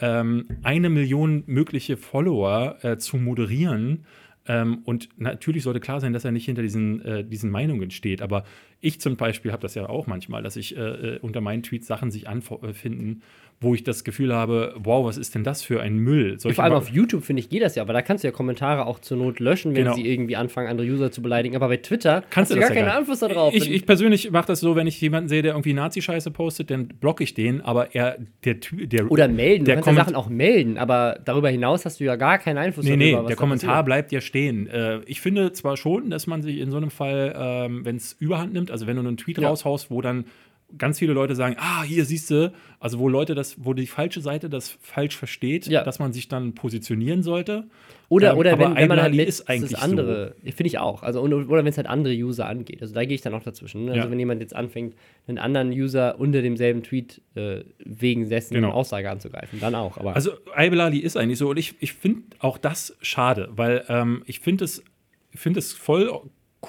ähm, eine Million mögliche Follower äh, zu moderieren. Ähm, und natürlich sollte klar sein, dass er nicht hinter diesen, äh, diesen Meinungen steht. Aber ich zum Beispiel habe das ja auch manchmal, dass ich äh, äh, unter meinen Tweets Sachen sich anfinden, wo ich das Gefühl habe, wow, was ist denn das für ein Müll? Solche Vor allem auf YouTube, finde ich, geht das ja, aber da kannst du ja Kommentare auch zur Not löschen, wenn Genau. sie irgendwie anfangen, andere User zu beleidigen. Aber bei Twitter Kannst hast du du gar ja keinen gar Einfluss darauf. Ich, ich persönlich mache das so, wenn ich jemanden sehe, der irgendwie Nazi-Scheiße postet, dann blocke ich den, aber er, der Typ, der. oder melden, du der kannst ja Sachen auch melden, aber darüber hinaus hast du ja gar keinen Einfluss Nee, nee, darüber, was der Kommentar passiert. bleibt ja stehen. Äh, ich finde zwar schon, dass man sich in so einem Fall, ähm, wenn es überhand nimmt, also wenn du einen Tweet Ja. raushaust, wo dann ganz viele Leute sagen, ah, hier siehst du, also wo Leute das, wo die falsche Seite das falsch versteht, Ja. dass man sich dann positionieren sollte. Oder, Ähm, oder wenn, wenn man halt mit, ist eigentlich das andere, finde ich auch. Also, oder wenn es halt andere User angeht. Also da gehe ich dann auch dazwischen. Ne? Also Ja. wenn jemand jetzt anfängt, einen anderen User unter demselben Tweet äh, wegen dessen Genau. Aussage anzugreifen, dann auch. Aber Also Iblali ist eigentlich so und ich, ich finde auch das schade, weil ähm, ich finde es, finde es voll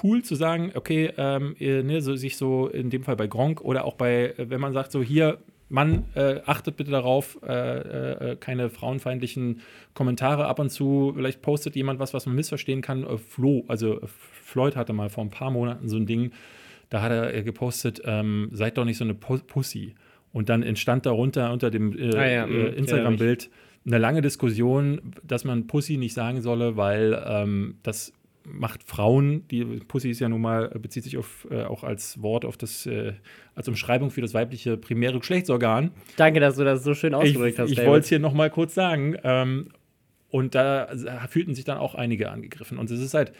cool zu sagen, okay, ähm, äh, ne, so, sich so in dem Fall bei Gronk oder auch bei, äh, wenn man sagt, so hier, Mann, äh, achtet bitte darauf, äh, äh, keine frauenfeindlichen Kommentare ab und zu. Vielleicht postet jemand was, was man missverstehen kann. Äh, Flo, also äh, Floyd hatte mal vor ein paar Monaten so ein Ding, da hat er äh, gepostet, ähm, seid doch nicht so eine Pu- Pussy. Und dann entstand darunter unter dem äh, Ah ja, äh, mh, ich erinnere Instagram-Bild eine lange Diskussion, dass man Pussy nicht sagen solle, weil ähm, das macht Frauen, die Pussy ist ja nun mal, bezieht sich auf, äh, auch als Wort auf das, äh, als Umschreibung für das weibliche primäre Geschlechtsorgan. danke, dass du das so schön ausgedrückt hast. ich wollte es hier noch mal kurz sagen. Ähm, und da fühlten sich dann auch einige angegriffen. Und es ist halt,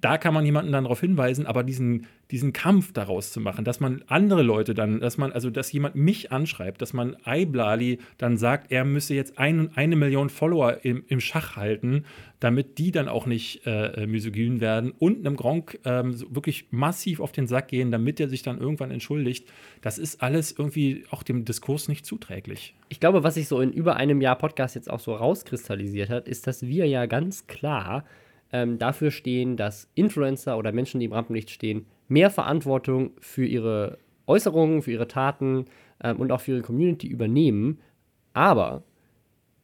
da kann man jemanden dann darauf hinweisen, aber diesen, diesen Kampf daraus zu machen, dass man andere Leute dann, dass man, also dass jemand mich anschreibt, dass man Iblali dann sagt, er müsse jetzt ein, eine Million Follower im, im Schach halten, damit die dann auch nicht äh, misogyn werden und einem Gronk ähm, so wirklich massiv auf den Sack gehen, damit er sich dann irgendwann entschuldigt. Das ist alles irgendwie auch dem Diskurs nicht zuträglich. Ich glaube, was sich so in über einem Jahr Podcast jetzt auch so rauskristallisiert hat, ist, dass wir ja ganz klar ähm, dafür stehen, dass Influencer oder Menschen, die im Rampenlicht stehen, mehr Verantwortung für ihre Äußerungen, für ihre Taten ähm, und auch für ihre Community übernehmen, aber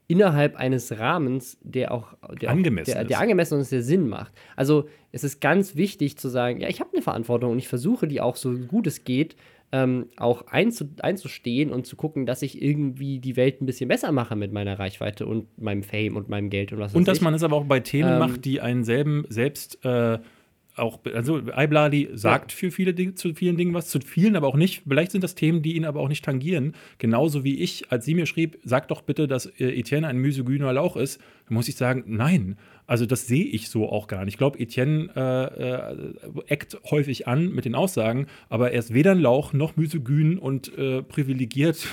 innerhalb eines Rahmens, der auch der, Angemessen auch, der, ist. der angemessen ist, der Sinn macht. Also es ist ganz wichtig zu sagen, ja, ich habe eine Verantwortung und ich versuche die auch so gut es geht ähm, auch einzu, einzustehen und zu gucken, dass ich irgendwie die Welt ein bisschen besser mache mit meiner Reichweite und meinem Fame und meinem Geld und was Und dass ich. man es aber auch bei Themen Ähm, macht, die einen selben selbst äh, auch, also Iblali sagt für viele Dinge, zu vielen Dingen was, zu vielen aber auch nicht. Vielleicht sind das Themen, die ihn aber auch nicht tangieren. Genauso wie ich, als sie mir schrieb, sag doch bitte, dass äh, Etienne ein misogyner Lauch ist, dann muss ich sagen, nein. Also das sehe ich so auch gar nicht. Ich glaube, Etienne äh, äh, eckt häufig an mit den Aussagen, aber er ist weder ein Lauch noch misogyn und äh, privilegiert.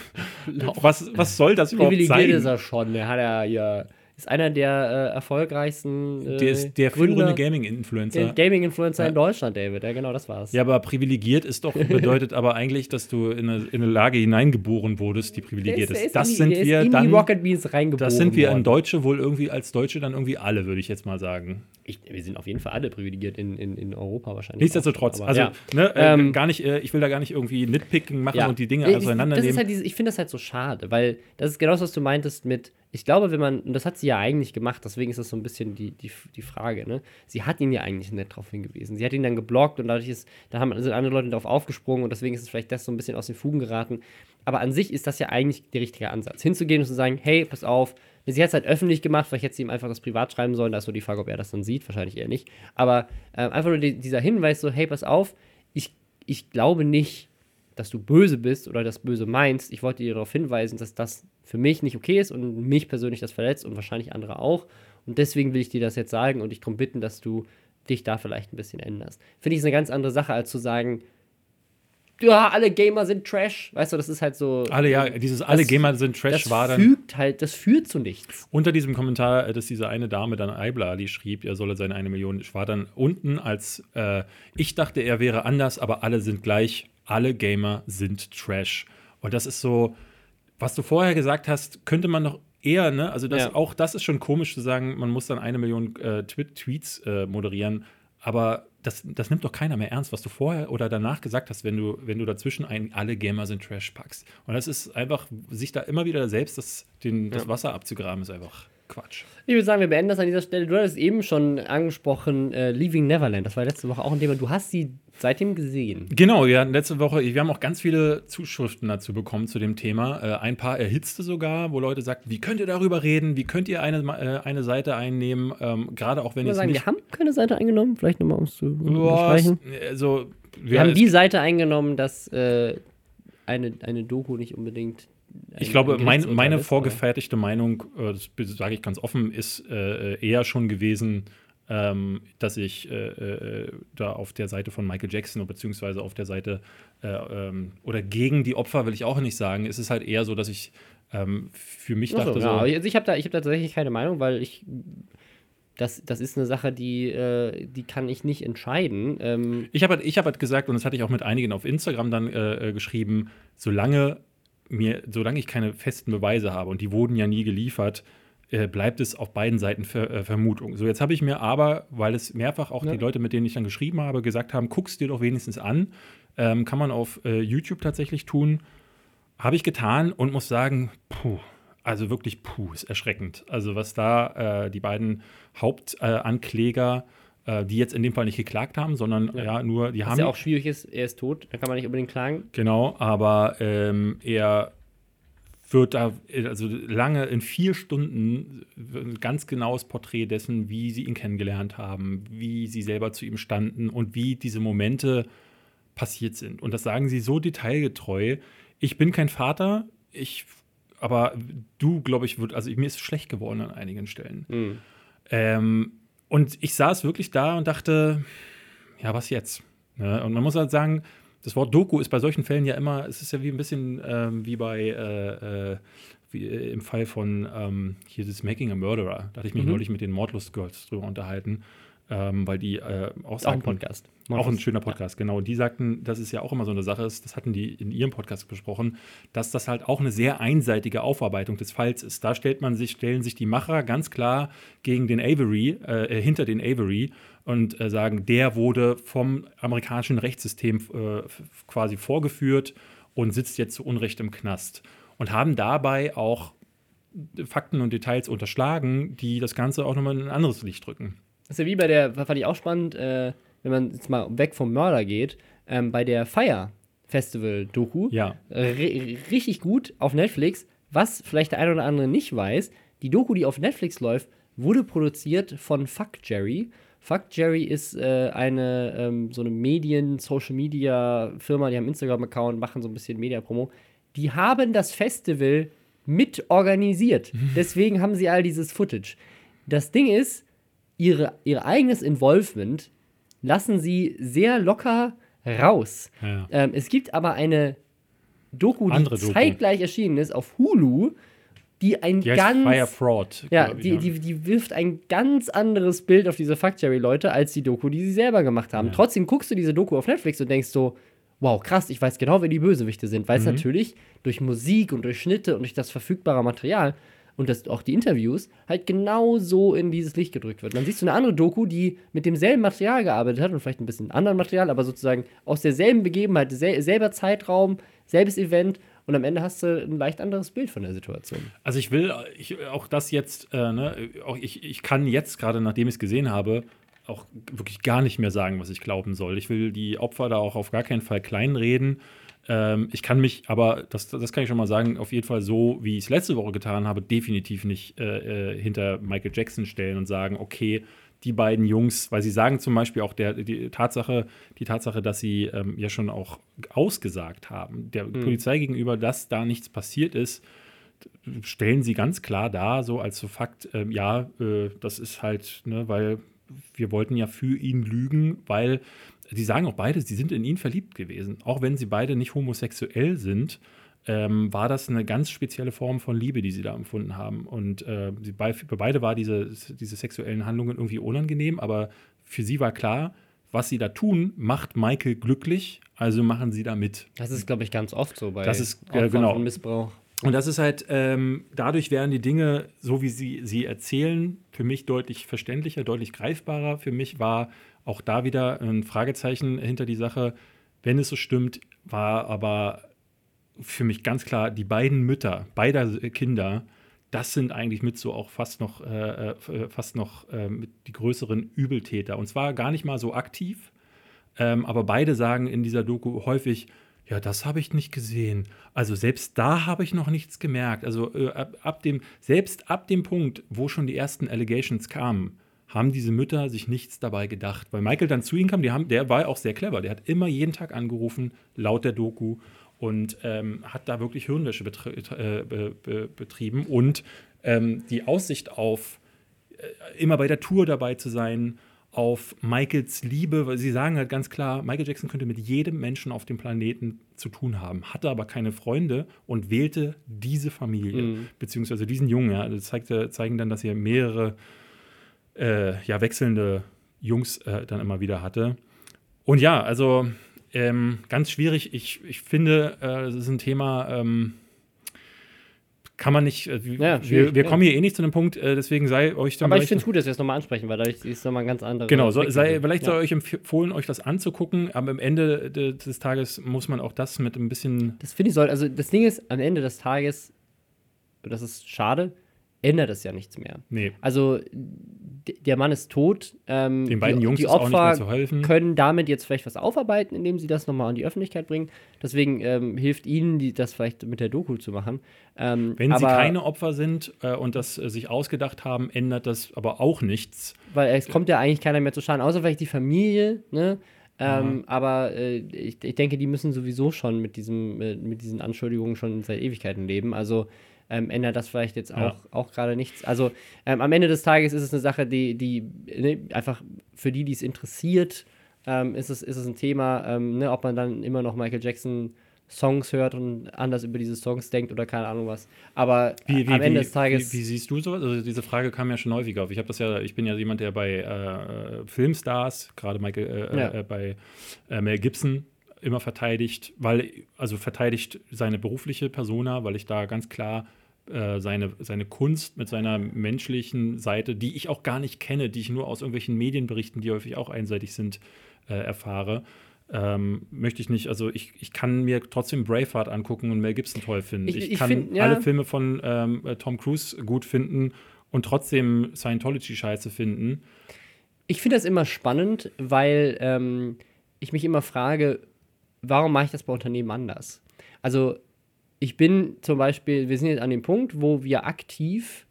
[laughs] Was, was soll das überhaupt Privilegiert sein? ist er schon. Der hat ja hier, ist einer der äh, erfolgreichsten äh, Der ist der führende Gaming-Influencer. Gaming-Influencer Ja. in Deutschland, David. Ja, genau, das war's. Ja, aber privilegiert ist doch, [laughs] bedeutet aber eigentlich, dass du in eine, in eine Lage hineingeboren wurdest, die privilegiert Der ist. der Das in die, sind wir ist in dann. die Rocket Beans reingeboren Das sind wir in. Deutsche wohl irgendwie als Deutsche dann irgendwie alle, würde ich jetzt mal sagen. Ich, wir sind auf jeden Fall alle privilegiert in, in, in Europa wahrscheinlich. Nichtsdestotrotz. Aber also ja. ne, äh, Ähm, gar nicht, äh, ich will da gar nicht irgendwie Nitpicking machen Ja. und die Dinge ich- auseinandernehmen. Das ist halt diese, ich finde das halt so schade, weil das ist genau das, was du meintest mit, ich glaube, wenn man, und das hat sie ja eigentlich gemacht, deswegen ist das so ein bisschen die, die, die Frage, ne? Sie hat ihn ja eigentlich nett darauf hingewiesen. Sie hat ihn dann geblockt und dadurch ist, da haben, sind andere Leute darauf aufgesprungen und deswegen ist es vielleicht das so ein bisschen aus den Fugen geraten. Aber an sich ist das ja eigentlich der richtige Ansatz. Hinzugehen und zu sagen, hey, pass auf, sie hat es halt öffentlich gemacht, vielleicht hätte sie ihm einfach das privat schreiben sollen, da ist so die Frage, ob er das dann sieht, wahrscheinlich eher nicht. Aber äh, einfach nur die, dieser Hinweis so, hey, pass auf, ich, ich glaube nicht, dass du böse bist oder das Böse meinst. Ich wollte dir darauf hinweisen, dass das für mich nicht okay ist und mich persönlich das verletzt und wahrscheinlich andere auch. Und deswegen will ich dir das jetzt sagen und dich darum bitten, dass du dich da vielleicht ein bisschen änderst. Finde ich ist eine ganz andere Sache, als zu sagen, ja, alle Gamer sind Trash. Weißt du, das ist halt so. Alle, ja, dieses alle Gamer sind Trash das war dann. Fügt halt, das führt zu nichts. Unter diesem Kommentar, äh, dass diese eine Dame dann Eibler, die schrieb, er solle seine eine Million, war dann unten als äh, ich dachte, er wäre anders, aber alle sind gleich. Alle Gamer sind Trash. Und das ist so, was du vorher gesagt hast, könnte man noch eher, ne? Also das, Ja. auch das ist schon komisch zu sagen, man muss dann eine Million äh, Tweets äh, moderieren, aber das, das nimmt doch keiner mehr ernst, was du vorher oder danach gesagt hast, wenn du, wenn du dazwischen ein alle Gamer sind Trash packst. Und das ist einfach, sich da immer wieder selbst das, den, das Ja. Wasser abzugraben, ist einfach Quatsch. Ich würde sagen, wir beenden das an dieser Stelle. Du hattest eben schon angesprochen, äh, Leaving Neverland. Das war letzte Woche auch ein Thema. Du hast sie seitdem gesehen. Genau, wir hatten letzte Woche, wir haben auch ganz viele Zuschriften dazu bekommen zu dem Thema. Äh, ein paar erhitzte sogar, wo Leute sagten, wie könnt ihr darüber reden? Wie könnt ihr eine, äh, eine Seite einnehmen? Ähm, Gerade auch wenn Ich sagen, wir haben keine Seite eingenommen. Vielleicht nochmal, um es zu unterstreichen. also, Wir haben die Seite eingenommen, dass äh, eine, eine Doku nicht unbedingt. Ich glaube, ein mein, meine ist, vorgefertigte Meinung, äh, das sage ich ganz offen, ist äh, eher schon gewesen, ähm, dass ich äh, äh, da auf der Seite von Michael Jackson beziehungsweise auf der Seite äh, ähm, oder gegen die Opfer will ich auch nicht sagen. Es ist halt eher so, dass ich ähm, für mich Ach so, dachte so, ja, ich habe da, ich hab da tatsächlich keine Meinung, weil ich. Das, das ist eine Sache, die, äh, die kann ich nicht entscheiden. Ähm, Ich habe halt, ich hab halt gesagt, und das hatte ich auch mit einigen auf Instagram dann äh, äh, geschrieben, solange mir, solange ich keine festen Beweise habe, und die wurden ja nie geliefert, äh, bleibt es auf beiden Seiten Ver, äh, Vermutung. So, jetzt habe ich mir aber, weil es mehrfach auch Ja. die Leute, mit denen ich dann geschrieben habe, gesagt haben, guck's dir doch wenigstens an. Ähm, kann man auf äh, YouTube tatsächlich tun. Habe ich getan und muss sagen, puh, also wirklich puh, ist erschreckend. Also was da äh, die beiden Hauptankläger, äh, die jetzt in dem Fall nicht geklagt haben, sondern ja, Ja. nur, die was haben ja auch schwierig ist, er ist tot, da kann man nicht unbedingt klagen. Genau, aber ähm, er wird da also lange in vier Stunden ein ganz genaues Porträt dessen, wie sie ihn kennengelernt haben, wie sie selber zu ihm standen und wie diese Momente passiert sind. Und das sagen sie so detailgetreu. Ich bin kein Vater, ich, aber du, glaube ich, wird, also mir ist schlecht geworden an einigen Stellen. Hm. Ähm, und ich saß wirklich da und dachte, ja, was jetzt? Ne? Und man muss halt sagen, das Wort Doku ist bei solchen Fällen ja immer, es ist ja wie ein bisschen ähm, wie bei äh, äh, wie, äh, im Fall von ähm, hier das Making a Murderer. Da hatte ich mich Mhm. neulich mit den Mordlust Girls drüber unterhalten, ähm, weil die äh, auch Ist auch ein sagten, Podcast. auch ein schöner Podcast, genau. Und die sagten, dass es ja auch immer so eine Sache ist, das hatten die in ihrem Podcast besprochen, dass das halt auch eine sehr einseitige Aufarbeitung des Falls ist. Da stellt man sich, stellen sich die Macher ganz klar gegen den Avery, äh, hinter den Avery und äh, sagen, der wurde vom amerikanischen Rechtssystem äh, quasi vorgeführt und sitzt jetzt zu Unrecht im Knast. Und haben dabei auch Fakten und Details unterschlagen, die das Ganze auch nochmal in ein anderes Licht drücken. Das ist ja wie bei der, fand ich auch spannend, äh, wenn man jetzt mal weg vom Mörder geht, ähm, bei der Fire Festival Doku. Ja. Ri- richtig gut auf Netflix. Was vielleicht der eine oder andere nicht weiß, die Doku, die auf Netflix läuft, wurde produziert von Fuck Jerry. Fuck Jerry ist äh, eine ähm, so eine Medien, Social Media Firma, die haben einen Instagram-Account, machen so ein bisschen Media-Promo. Die haben das Festival mit organisiert. [laughs] Deswegen haben sie all dieses Footage. Das Ding ist, ihre, ihr eigenes Involvement lassen sie sehr locker raus. Ja. Ähm, es gibt aber eine Doku, die Doku. zeitgleich erschienen ist auf Hulu, die ein Die ganz Fire Fraud. ja, die, die, die wirft ein ganz anderes Bild auf diese Fuck Jerry-Leute als die Doku, die sie selber gemacht haben. Ja. Trotzdem guckst du diese Doku auf Netflix und denkst so, wow, krass, ich weiß genau, wer die Bösewichte sind, weil es Mhm. natürlich durch Musik und durch Schnitte und durch das verfügbare Material und das, auch die Interviews halt genau so in dieses Licht gedrückt wird. Dann siehst du eine andere Doku, die mit demselben Material gearbeitet hat und vielleicht ein bisschen anderen Material, aber sozusagen aus derselben Begebenheit, sel selber Zeitraum, selbes Event und am Ende hast du ein leicht anderes Bild von der Situation. Also ich will ich, auch das jetzt, äh, ne, auch ich, ich kann jetzt gerade, nachdem ich es gesehen habe, auch wirklich gar nicht mehr sagen, was ich glauben soll. Ich will die Opfer da auch auf gar keinen Fall kleinreden. Ähm, ich kann mich aber, das, das kann ich schon mal sagen, auf jeden Fall so, wie ich es letzte Woche getan habe, definitiv nicht äh, äh, hinter Michael Jackson stellen und sagen, okay, die beiden Jungs, weil sie sagen zum Beispiel auch der, die Tatsache, die Tatsache, dass sie ähm, ja schon auch ausgesagt haben, der mhm. Polizei gegenüber, dass da nichts passiert ist, stellen sie ganz klar dar, so als so Fakt, äh, ja, äh, das ist halt, ne, weil wir wollten ja für ihn lügen, weil die sagen auch beide, sie sind in ihn verliebt gewesen. Auch wenn sie beide nicht homosexuell sind, ähm, war das eine ganz spezielle Form von Liebe, die sie da empfunden haben. Und äh, sie, für beide war diese, diese sexuellen Handlungen irgendwie unangenehm, aber für sie war klar, was sie da tun, macht Michael glücklich, also machen sie da mit. Das ist, glaube ich, ganz oft so bei das ist, äh, genau. von Missbrauch. Und das ist halt, ähm, dadurch werden die Dinge, so wie sie sie erzählen, für mich deutlich verständlicher, deutlich greifbarer. Für mich war auch da wieder ein Fragezeichen hinter die Sache. Wenn es so stimmt, war aber für mich ganz klar, die beiden Mütter beider Kinder, das sind eigentlich mit so auch fast noch, äh, äh fast noch äh, die größeren Übeltäter. Und zwar gar nicht mal so aktiv, ähm, aber beide sagen in dieser Doku häufig, ja, das habe ich nicht gesehen. Also selbst da habe ich noch nichts gemerkt. Also äh, ab, ab, dem, selbst ab dem Punkt, wo schon die ersten Allegations kamen, haben diese Mütter sich nichts dabei gedacht. Weil Michael dann zu ihnen kam, die haben, der war auch sehr clever. Der hat immer jeden Tag angerufen, laut der Doku, und ähm, hat da wirklich Hirnwäsche betri äh, be be betrieben. Und ähm, die Aussicht auf äh, immer bei der Tour dabei zu sein, auf Michaels Liebe, weil sie sagen halt ganz klar, Michael Jackson könnte mit jedem Menschen auf dem Planeten zu tun haben, hatte aber keine Freunde und wählte diese Familie, mhm. beziehungsweise diesen Jungen. Ja, das zeigte, zeigen dann, dass er mehrere äh, ja, wechselnde Jungs äh, dann immer wieder hatte. Und ja, also ähm, ganz schwierig. Ich, ich finde, äh, das ist ein Thema, ähm, kann man nicht, äh, ja, wir, wir ja. kommen hier eh nicht zu einem Punkt, äh, deswegen sei euch dann. Aber ich finde es gut, dass wir es nochmal ansprechen, weil dadurch ist nochmal ein ganz anderes. Genau, so, sei, vielleicht ja. soll euch empfohlen, euch das anzugucken, aber am Ende des Tages muss man auch das mit ein bisschen. Das finde ich soll, also das Ding ist, am Ende des Tages, das ist schade, ändert es ja nichts mehr. Nee. Also der Mann ist tot. Ähm, Den beiden die, Jungs die Opfer ist auch nicht mehr zu helfen. können damit jetzt vielleicht was aufarbeiten, indem sie das nochmal an die Öffentlichkeit bringen. Deswegen ähm, hilft ihnen, die, das vielleicht mit der Doku zu machen. Ähm, Wenn sie keine Opfer sind äh, und das äh, sich ausgedacht haben, ändert das aber auch nichts. Weil es kommt ja eigentlich keiner mehr zu Schaden, außer vielleicht die Familie, ne? Ähm, mhm. Aber äh, ich, ich, denke, die müssen sowieso schon mit, diesem, äh, mit diesen Anschuldigungen schon seit Ewigkeiten leben. Also ähm, ändert das vielleicht jetzt auch, ja. auch gerade nichts. Also ähm, am Ende des Tages ist es eine Sache, die, die ne, einfach für die, die es interessiert, ähm, ist, es, ist es ein Thema, ähm, ne, ob man dann immer noch Michael Jackson Songs hört und anders über diese Songs denkt oder keine Ahnung was. Aber wie, wie, am Ende des Tages. Wie, wie, siehst du sowas? Also diese Frage kam ja schon häufiger auf. Ich habe das ja, ich bin ja jemand, der bei äh, Filmstars, gerade Michael, äh, ja. äh, bei äh, Mel Gibson immer verteidigt, weil, also verteidigt seine berufliche Persona, weil ich da ganz klar äh, seine, seine Kunst mit seiner menschlichen Seite, die ich auch gar nicht kenne, die ich nur aus irgendwelchen Medienberichten, die häufig auch einseitig sind, äh, erfahre. Ähm, möchte ich nicht, also ich, ich kann mir trotzdem Braveheart angucken und Mel Gibson toll finden. Ich, ich, ich kann find, ja. alle Filme von ähm, Tom Cruise gut finden und trotzdem Scientology scheiße finden. Ich finde das immer spannend, weil ähm, ich mich immer frage, warum mache ich das bei Unternehmen anders? Also ich bin zum Beispiel, wir sind jetzt an dem Punkt, wo wir aktiv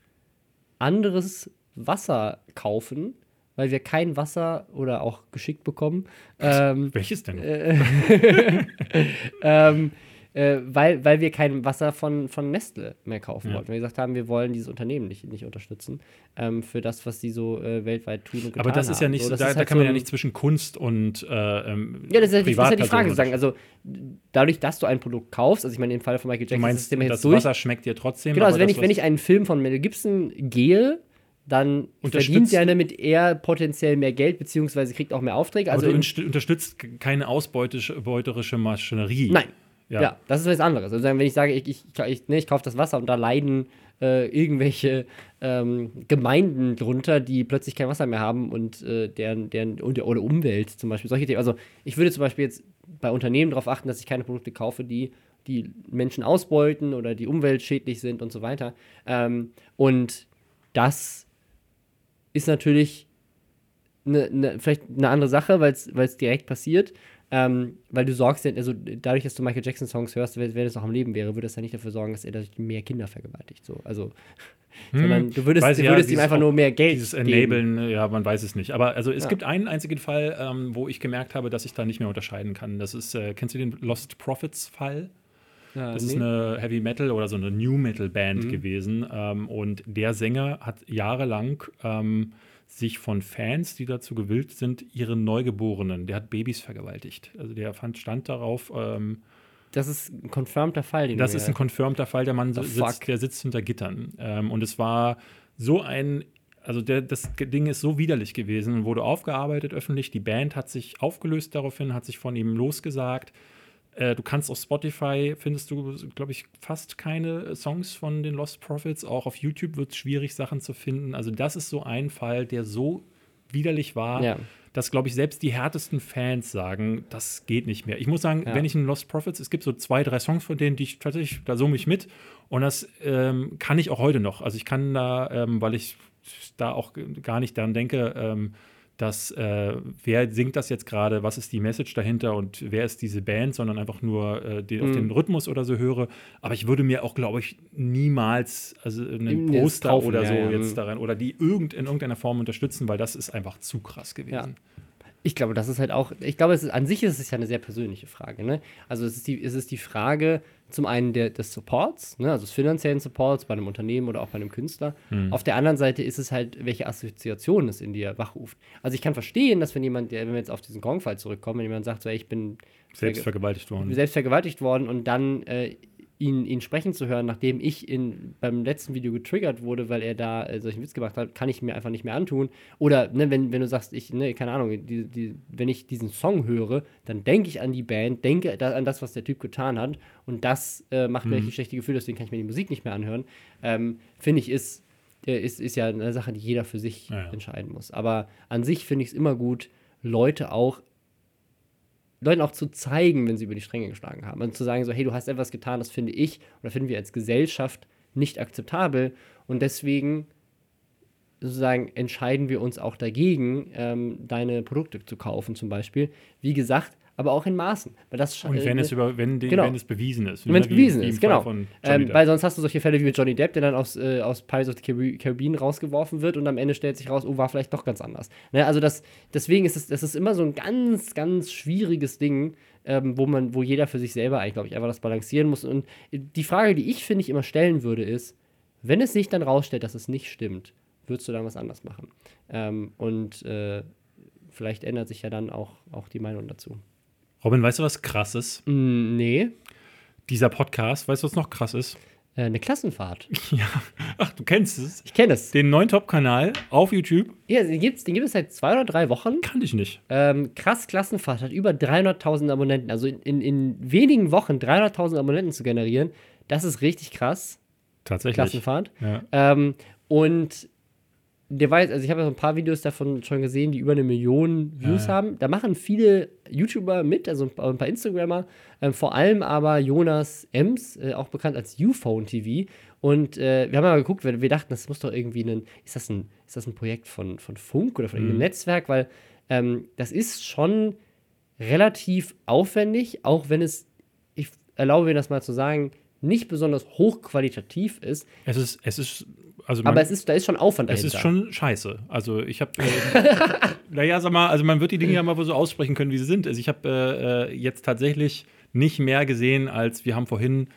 anderes Wasser kaufen, weil wir kein Wasser oder auch geschickt bekommen. [laughs] Ähm, Welches denn? Äh, [laughs] ähm, äh, weil, weil wir kein Wasser von, von Nestle mehr kaufen ja. wollten. Wir gesagt haben, wir wollen dieses Unternehmen nicht, nicht unterstützen ähm, für das, was die so äh, weltweit tun und getan Aber das ist ja nicht, so, da, da halt kann man ja nicht zwischen Kunst und äh, ähm, Ja, das ist, ja, das ist ja die Frage zu sagen. Also dadurch, dass du ein Produkt kaufst, also ich meine, im Fall von Michael Jackson, du meinst, das Thema jetzt das durch. Wasser schmeckt dir trotzdem. Genau, also wenn, das, ich, wenn ich einen Film von Mel Gibson gehe, dann verdient er damit eher potenziell mehr Geld, beziehungsweise kriegt auch mehr Aufträge. Also unterstützt keine ausbeuterische Maschinerie. Nein, ja. ja, das ist was anderes. Also wenn ich sage, ich, ich, ich, nee, ich kaufe das Wasser und da leiden äh, irgendwelche ähm, Gemeinden drunter, die plötzlich kein Wasser mehr haben und äh, deren, deren oder, oder Umwelt zum Beispiel. Solche Themen. Also ich würde zum Beispiel jetzt bei Unternehmen darauf achten, dass ich keine Produkte kaufe, die die Menschen ausbeuten oder die umweltschädlich sind und so weiter. Ähm, und das ist natürlich eine, eine, vielleicht eine andere Sache, weil es direkt passiert. Ähm, weil du sorgst, also dadurch, dass du Michael Jackson Songs hörst, wenn, wenn es noch am Leben wäre, würde es ja nicht dafür sorgen, dass er dadurch mehr Kinder vergewaltigt. So, also, hm, sondern du würdest, du würdest ja, ihm einfach nur mehr Geld Dieses Enablen, geben. ja, man weiß es nicht. Aber also es ja. gibt einen einzigen Fall, ähm, wo ich gemerkt habe, dass ich da nicht mehr unterscheiden kann. Das ist, äh, kennst du den Lost Prophets Fall? Ja, das nee. ist eine Heavy Metal oder so eine New Metal Band mhm. gewesen. Ähm, und der Sänger hat jahrelang ähm, sich von Fans, die dazu gewillt sind, ihre Neugeborenen, der hat Babys vergewaltigt. Also der fand stand darauf. Ähm, das ist ein confirmter Fall. Den das ist ein confirmter Fall. Der Mann sitzt, der sitzt hinter Gittern. Ähm, und es war so ein also der, das Ding ist so widerlich gewesen und wurde aufgearbeitet öffentlich. Die Band hat sich aufgelöst daraufhin, hat sich von ihm losgesagt. Äh, du kannst auf Spotify, findest du, glaube ich, fast keine Songs von den Lost Prophets. Auch auf YouTube wird es schwierig, Sachen zu finden. Also, das ist so ein Fall, der so widerlich war, ja. dass, glaube ich, selbst die härtesten Fans sagen, das geht nicht mehr. Ich muss sagen, ja. wenn ich in Lost Prophets, es gibt so zwei, drei Songs von denen, die ich tatsächlich, da summe ich mit. Und das ähm, kann ich auch heute noch. Also, ich kann da, ähm, weil ich da auch gar nicht daran denke, ähm, dass äh, wer singt das jetzt gerade, was ist die Message dahinter und wer ist diese Band, sondern einfach nur äh, den, mhm. auf den Rhythmus oder so höre. Aber ich würde mir auch, glaube ich, niemals also einen Poster kaufen, oder so ja, ja. jetzt daran oder die irgend, in irgendeiner Form unterstützen, weil das ist einfach zu krass gewesen. Ja. Ich glaube, das ist halt auch, ich glaube, es ist, an sich ist es ja eine sehr persönliche Frage. Ne? Also es ist die, es ist die Frage zum einen der, des Supports, ne? also des finanziellen Supports bei einem Unternehmen oder auch bei einem Künstler. Mhm. Auf der anderen Seite ist es halt, welche Assoziationen es in dir wachruft. Also ich kann verstehen, dass wenn jemand, wenn wir jetzt auf diesen Gong-Fall zurückkommen, wenn jemand sagt, so, ey, ich bin selbst vergewaltigt worden. Selbst vergewaltigt worden und dann äh, ihn, ihn sprechen zu hören, nachdem ich in, beim letzten Video getriggert wurde, weil er da äh, solchen Witz gemacht hat, kann ich mir einfach nicht mehr antun. Oder ne, wenn, wenn du sagst, ich, ne, keine Ahnung, die, die, wenn ich diesen Song höre, dann denke ich an die Band, denke da, an das, was der Typ getan hat und das äh, macht mhm. mir ein schlechtes Gefühl, deswegen kann ich mir die Musik nicht mehr anhören. Ähm, Finde ich, ist, ist, ist ja eine Sache, die jeder für sich ja, ja. entscheiden muss. Aber an sich finde ich es immer gut, Leute auch Leuten auch zu zeigen, wenn sie über die Stränge geschlagen haben. Und zu sagen, so, hey, du hast etwas getan, das finde ich oder finden wir als Gesellschaft nicht akzeptabel. Und deswegen sozusagen entscheiden wir uns auch dagegen, ähm, deine Produkte zu kaufen, zum Beispiel. Wie gesagt, aber auch in Maßen. Weil das, und wenn, äh, es, über, wenn, die, genau. wenn es bewiesen ist. Wenn es bewiesen ist, genau. Ähm, weil sonst hast du solche Fälle wie mit Johnny Depp, der dann aus, äh, aus Pirates of the Caribbean rausgeworfen wird und am Ende stellt sich raus, oh, war vielleicht doch ganz anders. Ne? Also das, deswegen ist es das ist immer so ein ganz, ganz schwieriges Ding, ähm, wo man, wo jeder für sich selber eigentlich, glaube ich, einfach das balancieren muss. Und die Frage, die ich, finde ich, immer stellen würde, ist, wenn es sich dann rausstellt, dass es nicht stimmt, würdest du dann was anders machen? Ähm, und äh, vielleicht ändert sich ja dann auch, auch die Meinung dazu. Robin, weißt du, was krass ist? Mm, nee. Dieser Podcast, weißt du, was noch krass ist? Äh, eine Klassenfahrt. [laughs] Ja. Ach, du kennst es. Ich kenne es. Den neuen Top-Kanal auf YouTube. Ja, den gibt es den gibt es seit zwei oder drei Wochen. Kann ich nicht. Ähm, krass, Klassenfahrt hat über 300.000 Abonnenten. Also in, in, in wenigen Wochen 300.000 Abonnenten zu generieren, das ist richtig krass. Tatsächlich. Klassenfahrt. Ja. Ähm, und der weiß, also ich habe ja so ein paar Videos davon schon gesehen, die über eine Million Views ja. haben. Da machen viele YouTuber mit, also ein paar Instagrammer, äh, vor allem aber Jonas Ems, äh, auch bekannt als Uphone TV. Und äh, wir haben mal geguckt, wir, wir, dachten, das muss doch irgendwie ein, ist das ein, ist das ein Projekt von, von Funk oder von mhm. irgendeinem Netzwerk, weil ähm, das ist schon relativ aufwendig, auch wenn es, ich erlaube mir das mal zu sagen, nicht besonders hochqualitativ ist. Es ist, es ist also man, aber es ist, da ist schon Aufwand dahinter. Es ist schon scheiße. Also ich habe, äh, [laughs] naja, sag mal, also man wird die Dinge ja mal so aussprechen können, wie sie sind. Also ich habe äh, äh, jetzt tatsächlich nicht mehr gesehen, als wir haben vorhin,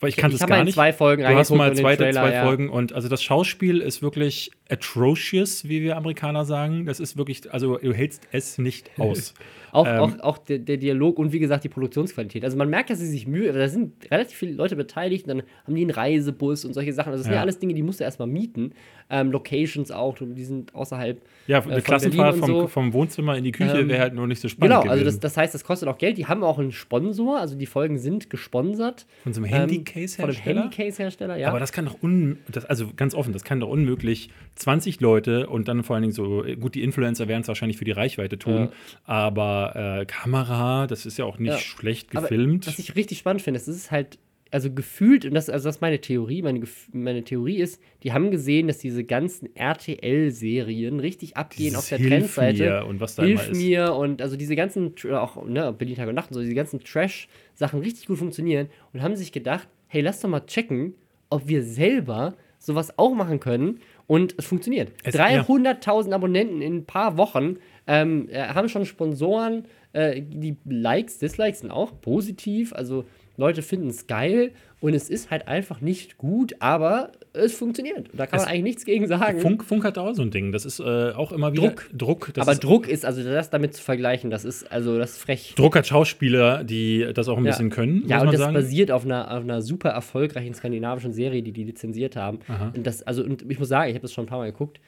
weil ich kannte es gar nicht. zwei Folgen Du hast mal zwei, Trailer, zwei ja. Folgen und also das Schauspiel ist wirklich atrocious, wie wir Amerikaner sagen. Das ist wirklich, also du hältst es nicht [laughs] aus. auch, ähm, auch, auch der, der, Dialog und wie gesagt die Produktionsqualität. Also man merkt, dass sie sich Mühe, da sind relativ viele Leute beteiligt, dann haben die einen Reisebus und solche Sachen. Also das sind ja, alles Dinge, die musst du erstmal mieten. Ähm, Locations auch, die sind außerhalb. Ja, äh, eine Klassenfahrt vom, so. vom, Wohnzimmer in die Küche ähm, wäre halt nur nicht so spannend. Genau, also gewesen. also das, das heißt, das kostet auch Geld. Die haben auch einen Sponsor, also die Folgen sind gesponsert. Von so einem Handycase-Hersteller? Ähm, von einem Handycase-Hersteller, ja. Aber das kann doch un, das, also ganz offen, das kann doch unmöglich 20 Leute und dann vor allen Dingen so, gut, die Influencer werden es wahrscheinlich für die Reichweite tun, ja. aber äh, Kamera, das ist ja auch nicht ja. schlecht gefilmt. Aber was ich richtig spannend finde, das ist halt also gefühlt, und das, also das ist meine Theorie, meine, meine Theorie ist, die haben gesehen, dass diese ganzen RTL-Serien richtig abgehen Dieses auf der Hilf Trendseite. Mir und was da Hilf mir und also diese ganzen, auch ne, Berlin Tag und Nacht und so, diese ganzen Trash-Sachen richtig gut funktionieren und haben sich gedacht, hey, lass doch mal checken, ob wir selber sowas auch machen können und es funktioniert. 300.000 ja. Abonnenten in ein paar Wochen ähm, äh, haben schon Sponsoren, äh, die Likes, Dislikes sind auch positiv, also Leute finden es geil und es ist halt einfach nicht gut, aber es funktioniert. Da kann es, man eigentlich nichts gegen sagen. Funk, Funk hat auch so ein Ding. Das ist äh, auch immer wieder Druck. Druck aber ist, Druck ist, also das damit zu vergleichen, das ist also das ist frech. Druck hat Schauspieler, die das auch ein ja. bisschen können. Ja, und das sagen. basiert auf einer, auf einer super erfolgreichen skandinavischen Serie, die die lizenziert haben. Aha. Und das, also, und ich muss sagen, ich habe das schon ein paar Mal geguckt.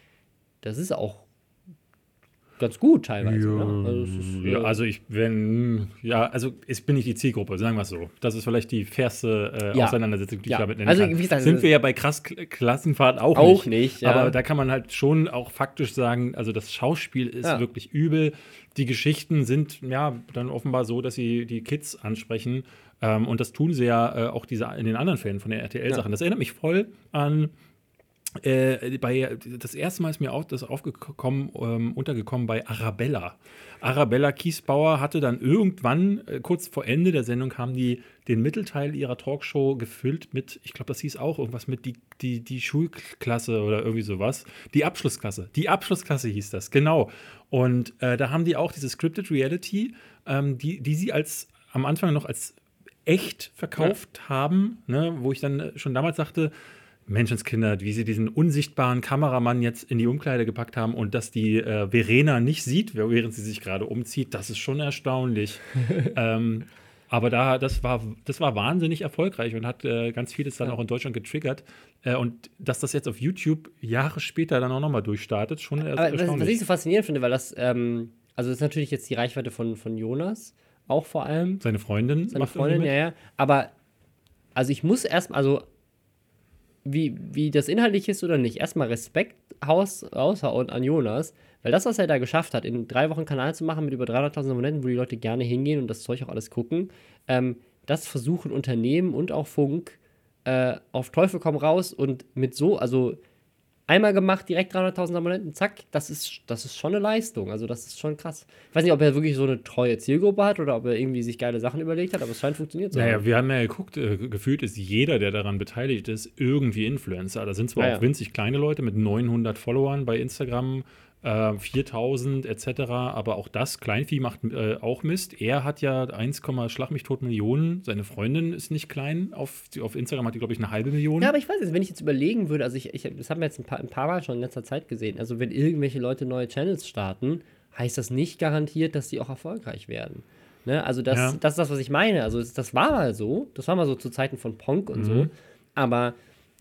Das ist auch ganz gut teilweise. Ja, ne? also, ist, ja, also, ich wenn ja, also ich bin nicht die Zielgruppe, sagen wir es so. Das ist vielleicht die fairste äh, ja. Auseinandersetzung, die ich damit nennen also, kann. Wie gesagt, Sind wir ja bei krass Klassenfahrt auch, auch nicht. nicht aber da kann man halt schon auch faktisch sagen, also das Schauspiel ist wirklich übel. Die Geschichten sind ja dann offenbar so, dass sie die Kids ansprechen. Ähm, und das tun sie ja äh, auch diese, in den anderen Fällen von den RTL-Sachen. Das erinnert mich voll an äh, bei, das erste Mal ist mir auch das aufgekommen, ähm, untergekommen bei Arabella. Arabella Kiesbauer hatte dann irgendwann, äh, kurz vor Ende der Sendung, haben die den Mittelteil ihrer Talkshow gefüllt mit, ich glaube, das hieß auch irgendwas mit die, die, die Schulklasse oder irgendwie sowas. Die Abschlussklasse. Die Abschlussklasse hieß das, genau. Und äh, da haben die auch diese Scripted Reality, ähm, die, die sie als am Anfang noch als echt verkauft ja. haben, ne, wo ich dann schon damals sagte, Menschenskinder, wie sie diesen unsichtbaren Kameramann jetzt in die Umkleide gepackt haben und dass die äh, Verena nicht sieht, während sie sich gerade umzieht, das ist schon erstaunlich. [laughs] ähm, aber da, das war, das war wahnsinnig erfolgreich und hat äh, ganz vieles dann ja. auch in Deutschland getriggert. Äh, und dass das jetzt auf YouTube Jahre später dann auch nochmal durchstartet, schon Aber erstaunlich. Was, was ich so faszinierend finde, weil das, ähm, also das ist natürlich jetzt die Reichweite von, von Jonas, auch vor allem. Seine Freundin. Seine Freundin, ja, ja. Aber, also ich muss erst, also wie, wie das inhaltlich ist oder nicht, erstmal Respekt raus, raushauen an Jonas, weil das, was er da geschafft hat, in drei Wochen Kanal zu machen mit über 300.000 Abonnenten, wo die Leute gerne hingehen und das Zeug auch alles gucken, ähm, das versuchen Unternehmen und auch Funk äh, auf Teufel komm raus und mit so, also Einmal gemacht, direkt 300.000 Abonnenten, zack, das ist, das ist schon eine Leistung. Also, das ist schon krass. Ich weiß nicht, ob er wirklich so eine treue Zielgruppe hat oder ob er irgendwie sich geile Sachen überlegt hat, aber es scheint funktioniert zu haben. Naja, wir haben ja geguckt, äh, gefühlt ist jeder, der daran beteiligt ist, irgendwie Influencer. Da sind zwar ja, auch winzig kleine Leute mit 900 Followern bei Instagram, 4000 etc. Aber auch das, Kleinvieh macht äh, auch Mist. Er hat ja 1, Schlag mich tot Millionen. Seine Freundin ist nicht klein. Auf, auf Instagram hat die, glaube ich, eine halbe Million. Ja, aber ich weiß jetzt, wenn ich jetzt überlegen würde, also ich, ich das haben wir jetzt ein paar, ein paar Mal schon in letzter Zeit gesehen. Also, wenn irgendwelche Leute neue Channels starten, heißt das nicht garantiert, dass die auch erfolgreich werden. Ne? Also, das, ja. das ist das, was ich meine. Also, das war mal so. Das war mal so zu Zeiten von Ponk und mhm. so. Aber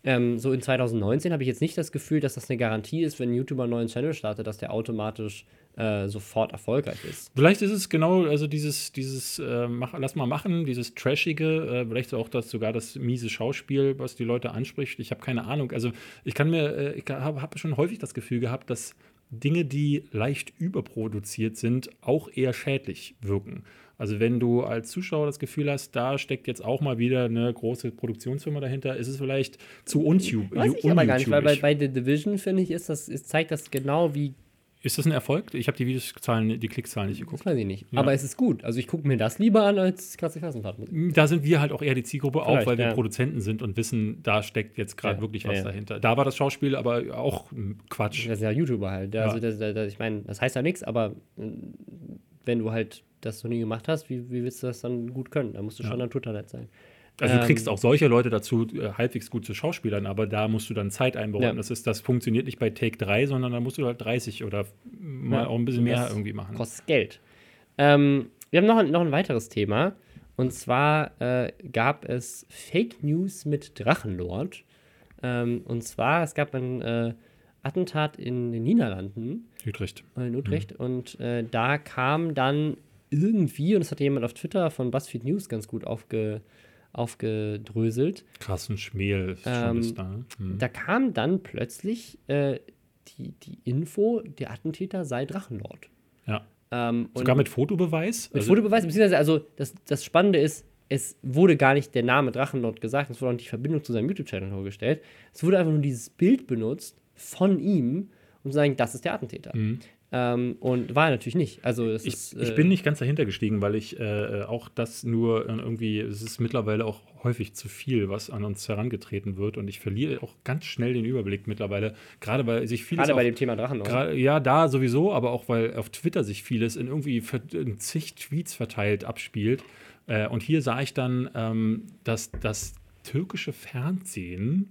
ähm, so in 2019 habe ich jetzt nicht das Gefühl, dass das eine Garantie ist, wenn ein YouTuber einen neuen Channel startet, dass der automatisch äh, sofort erfolgreich ist. Vielleicht ist es genau, also dieses, dieses äh, mach, lass mal machen, dieses Trashige, äh, vielleicht auch das sogar das miese Schauspiel, was die Leute anspricht. Ich habe keine Ahnung. Also ich kann mir, äh, ich habe hab schon häufig das Gefühl gehabt, dass Dinge, die leicht überproduziert sind, auch eher schädlich wirken. Also wenn du als Zuschauer das Gefühl hast, da steckt jetzt auch mal wieder eine große Produktionsfirma dahinter, ist es vielleicht zu untube. Weiß ich aber gar nicht, weil bei, bei The Division, finde ich, ist das, ist, zeigt das genau, wie ist das ein Erfolg? Ich habe die Videozahlen, die Klickzahlen nicht geguckt. Das weiß ich nicht. Ja. Aber es ist gut. Also ich gucke mir das lieber an als krasse Klassenfahrt. Da sind wir halt auch eher die Zielgruppe, Vielleicht, auch weil wir Produzenten sind und wissen, da steckt jetzt gerade ja, wirklich was dahinter. Da war das Schauspiel aber auch Quatsch. Das ist ja YouTuber halt. Also das, das, ich meine, das heißt ja nichts, aber äh, wenn du halt das noch nie gemacht hast, wie, wie willst du das dann gut können? Da musst du schon Naturtalent sein. Also du Ähm, kriegst auch solche Leute dazu, äh, halbwegs gut zu Schauspielern, aber da musst du dann Zeit einbauen. Ja. Das, ist, das funktioniert nicht bei Take 3, sondern da musst du halt 30 oder mal Ja, auch ein bisschen mehr irgendwie machen. Kostet Geld. Ähm, wir haben noch, ein- noch ein weiteres Thema. Und zwar äh, gab es Fake News mit Drachenlord. Ähm, und zwar, es gab ein äh, Attentat in den Niederlanden, Utrecht. in Utrecht. Und äh, da kam dann irgendwie, und das hat jemand auf Twitter von BuzzFeed News ganz gut aufge, aufgedröselt, Krassen schon Ähm, da. Hm. da kam dann plötzlich äh, die, die Info, der Attentäter sei Drachenlord. Ja. Ähm, Sogar mit Fotobeweis? Mit Also- Fotobeweis, beziehungsweise, also das, das Spannende ist, es wurde gar nicht der Name Drachenlord gesagt, es wurde auch nicht die Verbindung zu seinem YouTube-Channel vorgestellt. Es wurde einfach nur dieses Bild benutzt von ihm, um zu sagen, das ist der Attentäter. Ähm, und war er natürlich nicht. Also. Ich, ist, ich äh, bin nicht ganz dahinter gestiegen, weil ich äh, auch das nur äh, irgendwie, es ist mittlerweile auch häufig zu viel, was an uns herangetreten wird und ich verliere auch ganz schnell den Überblick mittlerweile, gerade weil sich vieles Gerade bei auch- dem Thema Drachenlord. Gra- Ja, da sowieso, aber auch weil auf Twitter sich vieles in irgendwie in zig Tweets verteilt abspielt. Äh, und hier sah ich dann, ähm, dass das türkische Fernsehen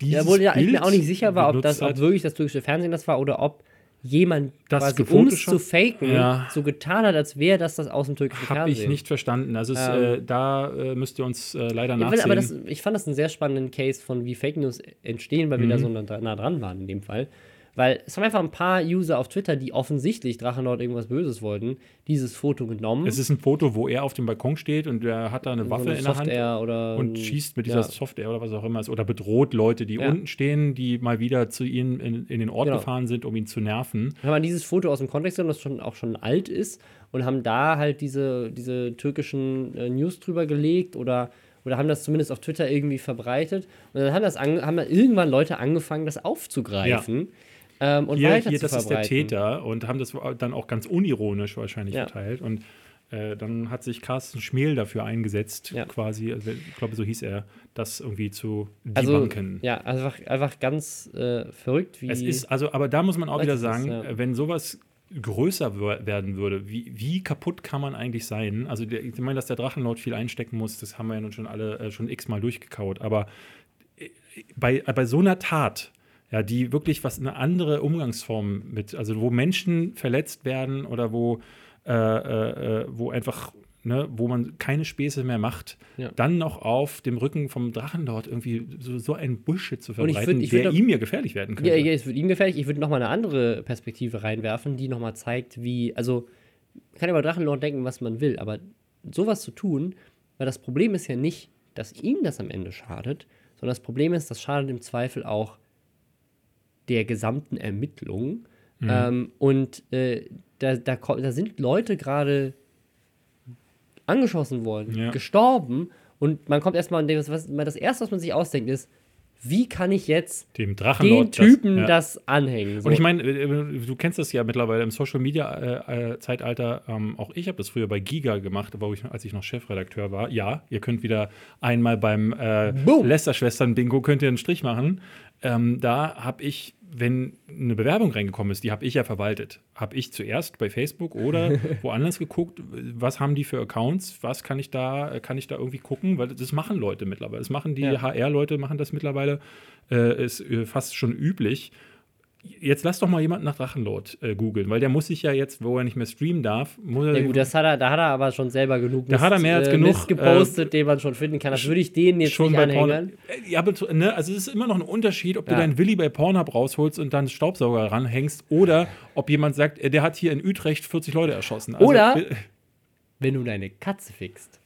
dieses Ja, wohl, ja, ich bin Bild mir auch nicht sicher war, ob das ob wirklich das türkische Fernsehen das war oder ob jemand Das quasi, um es zu faken, Ja. so getan hat, als wäre das das aus dem türkischen Habe Fernsehen. ich nicht verstanden. Also es, Ähm, äh, da äh, müsst ihr uns äh, leider Ja, nachsehen. aber das, ich fand das einen sehr spannenden Case von wie Fake News entstehen, weil wir Mhm. da so nah, nah dran waren in dem Fall. Weil es haben einfach ein paar User auf Twitter, die offensichtlich Drachenlord irgendwas Böses wollten, dieses Foto genommen. es ist ein Foto, wo er auf dem Balkon steht und er hat da eine so Waffe eine in der Hand oder und schießt mit dieser ja. Software oder was auch immer ist oder bedroht Leute, die Ja. unten stehen, die mal wieder zu ihnen in, in den Ort Genau. gefahren sind, um ihn zu nerven. haben wir dieses Foto aus dem Kontext genommen, das schon, auch schon alt ist, und haben da halt diese, diese türkischen äh, News drüber gelegt oder, oder haben das zumindest auf Twitter irgendwie verbreitet. Und dann haben, das haben dann irgendwann Leute angefangen, das aufzugreifen ähm, und hier, weiter hier zu das ist der verbreiten. Täter und haben das dann auch ganz unironisch wahrscheinlich Ja. verteilt. Und äh, dann hat sich Carsten Schmel dafür eingesetzt, Ja. quasi, also ich glaube, so hieß er, das irgendwie zu Also, debunken. ja, einfach, einfach ganz äh, verrückt, wie. Es ist, also, aber da muss man auch wieder sagen, das, ja. wenn sowas größer wer- werden würde, wie, wie kaputt kann man eigentlich sein? Also, der, ich meine, dass der Drachenlord viel einstecken muss, das haben wir ja nun schon alle äh, schon x-mal durchgekaut, aber äh, bei, bei so einer Tat, ja, die wirklich was eine andere Umgangsform mit, also wo Menschen verletzt werden oder wo, äh, äh, äh, wo einfach, ne, wo man keine Späße mehr macht, Ja. dann noch auf dem Rücken vom Drachenlord irgendwie so, so ein Bullshit zu Und ich verbreiten, würd- ich würd der doch- ihm ja gefährlich werden könnte. Ja, ja, es wird ihm gefährlich. Ich würde nochmal eine andere Perspektive reinwerfen, die nochmal zeigt, wie. Also, man kann über Drachenlord denken, was man will, aber sowas zu tun, weil das Problem ist ja nicht, dass ihm das am Ende schadet, sondern das Problem ist, das schadet im Zweifel auch der gesamten Ermittlung. Mhm. Ähm, und äh, da, da, da sind Leute gerade angeschossen worden, Ja. gestorben und man kommt erstmal an dem, was, was das erste, was man sich ausdenkt, ist, wie kann ich jetzt dem den Drachenlord. Typen ja. das anhängen? So. Und ich meine, äh, du kennst das ja mittlerweile im Social Media äh, äh, Zeitalter. Ähm, auch ich habe das früher bei Giga gemacht, aber ich, als ich noch Chefredakteur war. Ja, ihr könnt wieder einmal beim äh. Lester-Schwestern-Bingo könnt ihr einen Strich machen. Ähm, da habe ich, wenn eine Bewerbung reingekommen ist, die habe ich ja verwaltet. Habe ich zuerst bei Facebook oder [laughs] woanders geguckt, was haben die für Accounts, was kann ich da, kann ich da irgendwie gucken, weil das machen Leute mittlerweile. Das machen die Ja. HR-Leute, machen das mittlerweile, äh, ist äh, fast schon üblich. Jetzt lass doch mal jemanden nach Drachenlord äh, googeln, weil der muss sich ja jetzt, wo er nicht mehr streamen darf, muss er ja gut, das hat er, da hat er aber schon selber genug Da hat er mehr als äh, genug, Mist gepostet, den man schon finden kann. Das würde ich denen jetzt schon nicht anhängen. Äh, Ja, aber ne, also es ist immer noch ein Unterschied, ob du Ja. deinen Willi bei Pornhub rausholst und dann Staubsauger ranhängst oder ob jemand sagt, äh, der hat hier in Utrecht 40 Leute erschossen. Also, Oder- äh, Wenn du deine Katze fixt.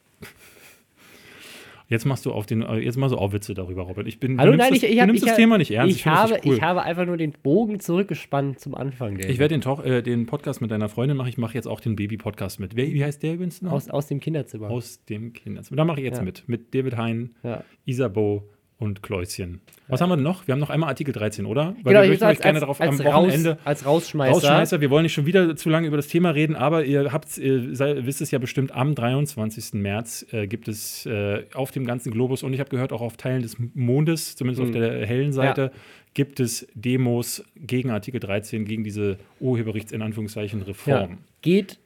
Jetzt machst du auf den, äh, jetzt machst du auch Witze darüber, Robert. Ich bin, Hallo, du nimmst nein, das, ich, ich, du hab, nimmst ich, das Thema nicht ernst. Ich, das habe, cool. ich habe einfach nur den Bogen zurückgespannt zum Anfang. Ich werde den, Toch- äh, den Podcast mit deiner Freundin machen. Ich mache jetzt auch den Baby-Podcast mit. Wer, wie heißt der übrigens noch? aus, aus dem Kinderzimmer. Aus dem Kinderzimmer. Da mache ich jetzt Ja. mit. Mit David Hein, ja. Isabeau und Kläuschen. Was haben wir denn noch? Wir haben noch einmal Artikel 13, oder? Weil Genau, wir ich möchten euch gerne als, darauf als, am raus, Wochenende als Rausschmeißer. Rausschmeißer. Wir wollen nicht schon wieder zu lange über das Thema reden, aber ihr habt, ihr sei, wisst es ja bestimmt, am 23. März äh, gibt es äh, auf dem ganzen Globus und ich habe gehört, auch auf Teilen des Mondes, zumindest auf Mhm. der hellen Seite, gibt es Demos gegen Artikel 13, gegen diese Urheberrechts in Anführungszeichen ja. Reform. Geht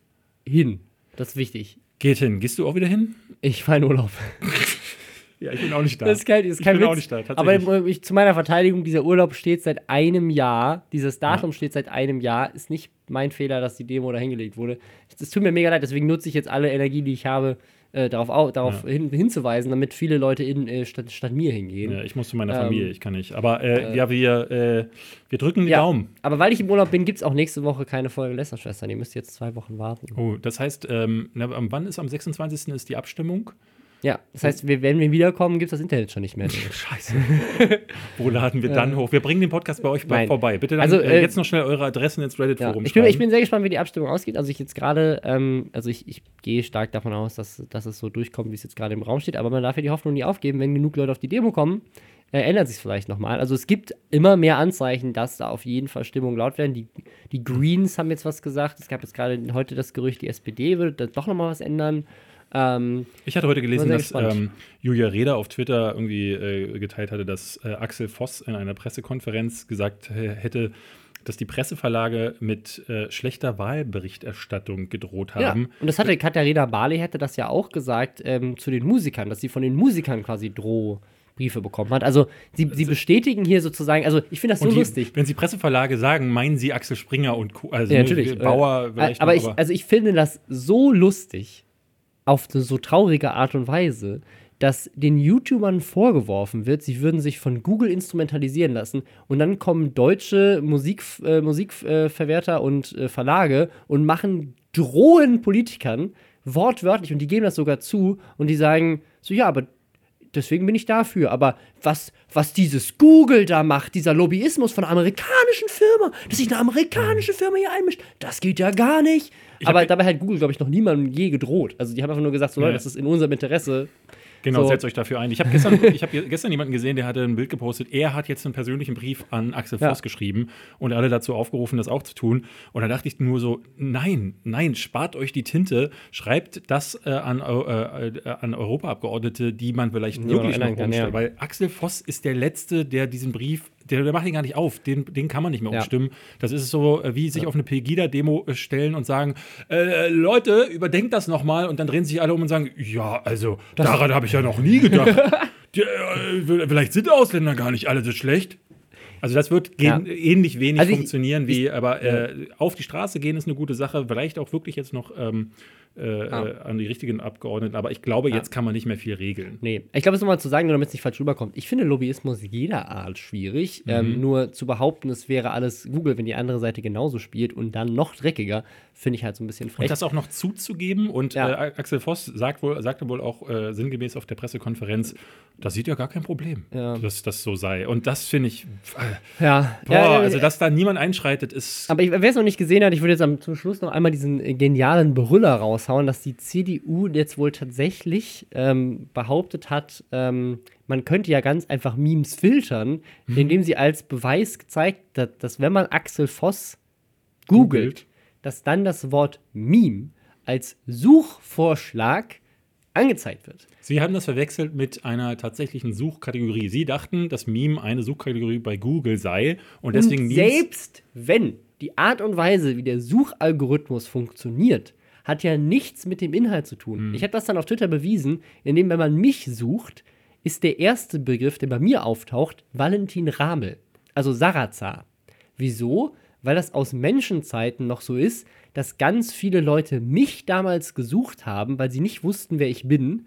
hin. Das ist wichtig. Geht hin. Gehst du auch wieder hin? Ich fahre in Urlaub. [laughs] Ja, ich bin auch nicht da. Das ist kein, das ist ich kein bin Witz. auch nicht da, Aber ich, zu meiner Verteidigung, dieser Urlaub steht seit einem Jahr. Dieses Datum steht seit einem Jahr. Ist nicht mein Fehler, dass die Demo da hingelegt wurde. Es tut mir mega leid, deswegen nutze ich jetzt alle Energie, die ich habe, äh, darauf, au, darauf hin, hinzuweisen, damit viele Leute in, äh, statt, statt mir hingehen. Ja, ich muss zu meiner Ähm, Familie, ich kann nicht. Aber äh, ja, wir, äh, wir drücken die Ja, Daumen. Aber weil ich im Urlaub bin, gibt es auch nächste Woche keine Folge Lästerschwestern. Ihr müsst jetzt zwei Wochen warten. Oh, das heißt, ähm, na, wann ist am 26. ist die Abstimmung? Ja, das heißt, wir, wenn wir wiederkommen, gibt es das Internet schon nicht mehr. [laughs] Scheiße. [laughs] Wo laden wir dann hoch? Wir bringen den Podcast bei euch Nein. vorbei. Bitte dann Also, äh, äh, jetzt noch schnell eure Adressen ins Ja, Reddit-Forum ich, bin, schreiben. ich bin sehr gespannt, wie die Abstimmung ausgeht. Also ich jetzt gerade, ähm, also ich, ich gehe stark davon aus, dass, dass es so durchkommt, wie es jetzt gerade im Raum steht. Aber man darf ja die Hoffnung nie aufgeben, wenn genug Leute auf die Demo kommen, äh, ändert sich es vielleicht nochmal. Also es gibt immer mehr Anzeichen, dass da auf jeden Fall Stimmungen laut werden. Die, die Greens haben jetzt was gesagt. Es gab jetzt gerade heute das Gerücht, die SPD würde da doch nochmal was ändern. Ähm, Ich hatte heute gelesen, dass ähm, Julia Reda auf Twitter irgendwie äh, geteilt hatte, dass äh, Axel Voss in einer Pressekonferenz gesagt äh, hätte, dass die Presseverlage mit äh, schlechter Wahlberichterstattung gedroht ja. haben. Und das hatte Katharina Barley hätte das ja auch gesagt ähm, zu den Musikern, dass sie von den Musikern quasi Drohbriefe bekommen hat. Also sie, sie bestätigen hier sozusagen, also ich finde das so die, lustig. wenn Sie Presseverlage sagen, meinen Sie Axel Springer und Co. Also Ja, natürlich. Bauer Äh, aber, noch, ich, also ich finde das so lustig, auf eine so traurige Art und Weise, dass den YouTubern vorgeworfen wird, sie würden sich von Google instrumentalisieren lassen und dann kommen deutsche Musik, äh, Musikverwerter und äh, Verlage und machen drohen Politikern wortwörtlich und die geben das sogar zu und die sagen so ja, aber deswegen bin ich dafür. Aber was, was dieses Google da macht, dieser Lobbyismus von einer amerikanischen Firma, dass sich eine amerikanische Firma hier einmischt, das geht ja gar nicht. Aber dabei hat Google, glaube ich, noch niemandem je gedroht. Also die haben einfach nur gesagt, so Leute, Ja. das ist in unserem Interesse. Genau, So. setzt euch dafür ein. Ich habe gestern, ich hab ge- gestern jemanden gesehen, der hatte ein Bild gepostet. Er hat jetzt einen persönlichen Brief an Axel Ja. Voss geschrieben und alle dazu aufgerufen, das auch zu tun. Und da dachte ich nur so: Nein, nein, spart euch die Tinte, schreibt das äh, an, äh, äh, an Europaabgeordnete, die man vielleicht man wirklich noch ändern kann, umstellt. ja. Weil Axel Voss ist der Letzte, der diesen Brief. Der, der macht ihn gar nicht auf, den, den kann man nicht mehr Ja. umstimmen. Das ist so, äh, wie sich auf eine Pegida-Demo äh, stellen und sagen: äh, Leute, überdenkt das nochmal. Und dann drehen sich alle um und sagen: Ja, also, daran habe ich ja noch nie gedacht. [laughs] Die, äh, vielleicht sind Ausländer gar nicht alle so schlecht. Also das wird Ja. ähnlich wenig Also ich- funktionieren wie, aber äh, auf die Straße gehen ist eine gute Sache. Vielleicht auch wirklich jetzt noch ähm, äh, Ja. äh, an die richtigen Abgeordneten. Aber ich glaube, jetzt kann man nicht mehr viel regeln. Nee, ich glaube, es nochmal zu sagen, damit es nicht falsch rüberkommt. Ich finde Lobbyismus jeder Art schwierig. Mhm. Ähm, nur zu behaupten, es wäre alles Google, wenn die andere Seite genauso spielt und dann noch dreckiger, finde ich halt so ein bisschen frech. Und das auch noch zuzugeben. Und Ja. äh, Axel Voss sagt wohl, sagte wohl auch äh, sinngemäß auf der Pressekonferenz, das sieht ja gar kein Problem, Ja. dass das so sei. Und das finde ich, äh, ja, boah, ja, also dass da niemand einschreitet, ist. Aber wer es noch nicht gesehen hat, ich würde jetzt am, zum Schluss noch einmal diesen äh, genialen Brüller raushauen, dass die CDU jetzt wohl tatsächlich ähm, behauptet hat, ähm, man könnte ja ganz einfach Memes filtern, Mhm. indem sie als Beweis gezeigt hat, dass wenn man Axel Voss googelt, dass dann das Wort Meme als Suchvorschlag angezeigt wird. Sie haben das verwechselt mit einer tatsächlichen Suchkategorie. Sie dachten, dass Meme eine Suchkategorie bei Google sei und deswegen und selbst wenn die Art und Weise, wie der Suchalgorithmus funktioniert, hat ja nichts mit dem Inhalt zu tun. Hm. Ich habe das dann auf Twitter bewiesen, indem, wenn man mich sucht, ist der erste Begriff, der bei mir auftaucht, Valentin Ramel, also Sarazar. Wieso? Weil das aus Menschenzeiten noch so ist, dass ganz viele Leute mich damals gesucht haben, weil sie nicht wussten, wer ich bin,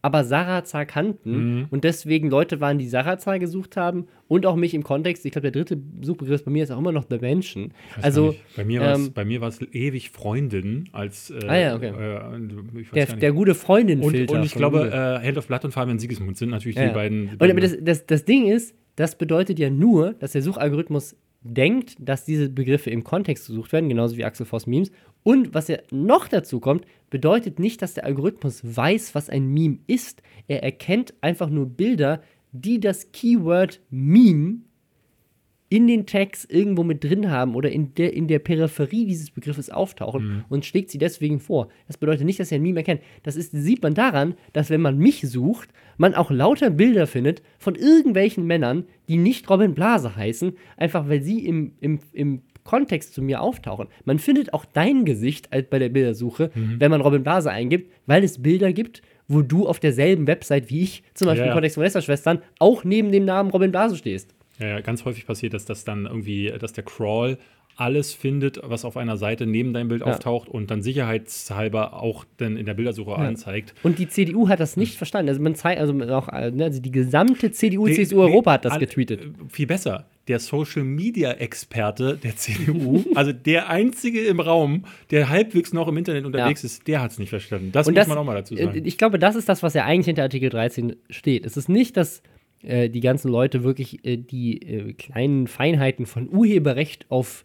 aber Sarazar kannten Mhm. und deswegen Leute waren, die Sarazar gesucht haben und auch mich im Kontext. Ich glaube, der dritte Suchbegriff bei mir ist auch immer noch The Menschen. Also bei mir war es ähm, war es ewig Freundin als äh, Ah ja, okay. äh, der, der gute und, Freundin-Filter. und ich glaube, äh, Hand of Blood und Fabian Siegesmund sind natürlich Ja. die beiden. Und das, das, das Ding ist, das bedeutet ja nur, dass der Suchalgorithmus denkt, dass diese Begriffe im Kontext gesucht werden, genauso wie Axel Voss Memes. Und was ja noch dazu kommt, bedeutet nicht, dass der Algorithmus weiß, was ein Meme ist. Er erkennt einfach nur Bilder, die das Keyword Meme in den Tags irgendwo mit drin haben oder in der, in der Peripherie dieses Begriffes auftauchen und schlägt sie deswegen vor. Das bedeutet nicht, dass er ein Meme erkennt. Das ist, sieht man daran, dass wenn man mich sucht, man auch lauter Bilder findet von irgendwelchen Männern, die nicht Robin Blase heißen, einfach weil sie im, im, im Kontext zu mir auftauchen. Man findet auch dein Gesicht bei der Bildersuche, wenn man Robin Blase eingibt, weil es Bilder gibt wo du auf derselben Website wie ich, zum Beispiel Ja, im. Kontext von Lästerschwestern, auch neben dem Namen Robin Blase stehst. Ja, ja, ganz häufig passiert, dass das dann irgendwie, dass der Crawl alles findet, was auf einer Seite neben deinem Bild Ja. auftaucht und dann sicherheitshalber auch dann in der Bildersuche anzeigt. Und die CDU hat das nicht verstanden. Also man zeigt, also auch, äh, ne, also die gesamte CDU, Nee, CSU nee, Europa hat das all- getweetet. äh, Viel besser. Der Social Media Experte der CDU, [laughs] also der einzige im Raum, der halbwegs noch im Internet unterwegs ist, der hat es nicht verstanden. Das Und muss das, man auch mal dazu äh, sagen. Ich glaube, das ist das, was ja eigentlich hinter Artikel 13 steht. Es ist nicht, dass äh, die ganzen Leute wirklich äh, die äh, kleinen Feinheiten von Urheberrecht auf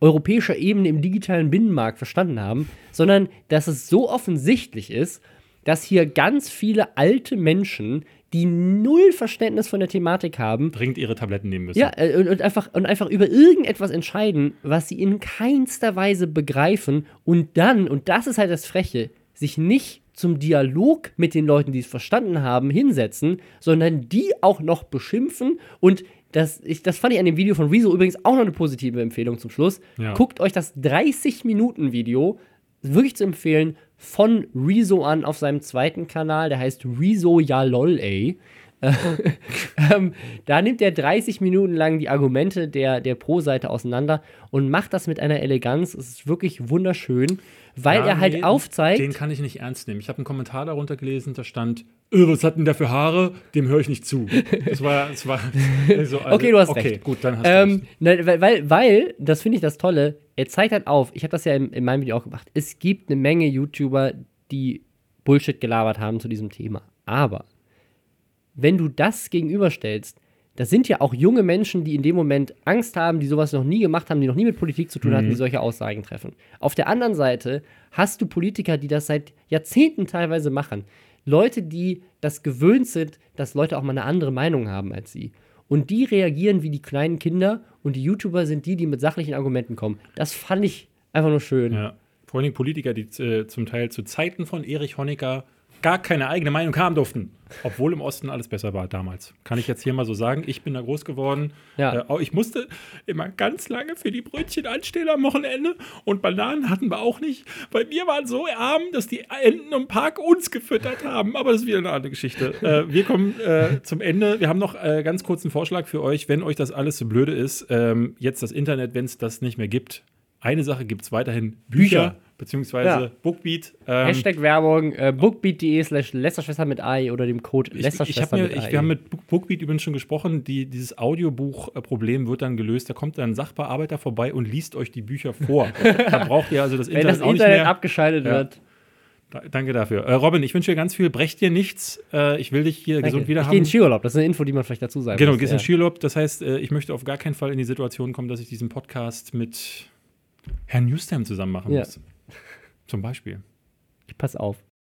europäischer Ebene im digitalen Binnenmarkt verstanden haben, sondern dass es so offensichtlich ist, dass hier ganz viele alte Menschen, die null Verständnis von der Thematik haben, Dringend ihre Tabletten nehmen müssen. ja, äh, und, und, einfach, und einfach über irgendetwas entscheiden, was sie in keinster Weise begreifen und dann, und das ist halt das Freche, sich nicht zum Dialog mit den Leuten, die es verstanden haben, hinsetzen, sondern die auch noch beschimpfen und das, ich, das fand ich an dem Video von Rezo übrigens auch noch eine positive Empfehlung zum Schluss. Ja. Guckt euch das 30-Minuten-Video wirklich zu empfehlen von Rezo an auf seinem zweiten Kanal. Der heißt Rezo Ja lol, ey. [laughs] ähm, da nimmt er 30 Minuten lang die Argumente der, der Pro-Seite auseinander und macht das mit einer Eleganz. Es ist wirklich wunderschön, weil Ja, er halt nee, aufzeigt. Den kann ich nicht ernst nehmen. Ich habe einen Kommentar darunter gelesen, da stand, äh, was hat denn der für Haare? Dem höre ich nicht zu. Das war, das war [laughs] so, also, Okay, du hast okay, recht. gut, dann hast du Ähm, recht. ne, weil, weil, weil, das finde ich das Tolle, er zeigt halt auf, ich habe das ja in, in meinem Video auch gemacht, es gibt eine Menge YouTuber, die Bullshit gelabert haben zu diesem Thema. Aber wenn du das gegenüberstellst, das sind ja auch junge Menschen, die in dem Moment Angst haben, die sowas noch nie gemacht haben, die noch nie mit Politik zu tun hatten, die solche Aussagen treffen. Auf der anderen Seite hast du Politiker, die das seit Jahrzehnten teilweise machen. Leute, die das gewöhnt sind, dass Leute auch mal eine andere Meinung haben als sie. Und die reagieren wie die kleinen Kinder und die YouTuber sind die, die mit sachlichen Argumenten kommen. Das fand ich einfach nur schön. Ja. Vor Dingen Politiker, die äh, zum Teil zu Zeiten von Erich Honecker gar keine eigene Meinung haben durften. Obwohl im Osten alles besser war damals. Kann ich jetzt hier mal so sagen. Ich bin da groß geworden. Ja. Äh, ich musste immer ganz lange für die Brötchen anstehen am Wochenende. Und Bananen hatten wir auch nicht. Weil wir waren so arm, dass die Enten im Park uns gefüttert haben. Aber das ist wieder eine andere Geschichte. Äh, wir kommen äh, zum Ende. Wir haben noch äh, ganz kurz einen Vorschlag für euch, wenn euch das alles so blöde ist. Ähm, jetzt das Internet, wenn es das nicht mehr gibt. Eine Sache gibt es weiterhin: Bücher, Bücher. beziehungsweise Ja. Bookbeat. Ähm, Hashtag Werbung, äh, bookbeat.de slash Lästerschwester mit AI oder dem Code Lästerschwester mit AI. wir haben mit Book- Bookbeat übrigens schon gesprochen, die, dieses Audiobuch-Problem wird dann gelöst. Da kommt dann ein Sachbearbeiter vorbei und liest euch die Bücher vor. [laughs] da braucht ihr also das Wenn Internet das auch nicht Internet mehr. abgeschaltet Ja. wird. Da, danke dafür. Äh, Robin, ich wünsche dir ganz viel. Brech dir nichts. Äh, ich will dich hier Danke. gesund wieder ich gehe in haben. Skiurlaub, das ist eine Info, die man vielleicht dazu sagen Genau, muss. gehst in ja. Skiurlaub. Das heißt, äh, ich möchte auf gar keinen Fall in die Situation kommen, dass ich diesen Podcast mit Herrn Newstam zusammen machen Ja. muss. Zum Beispiel. Pass auf.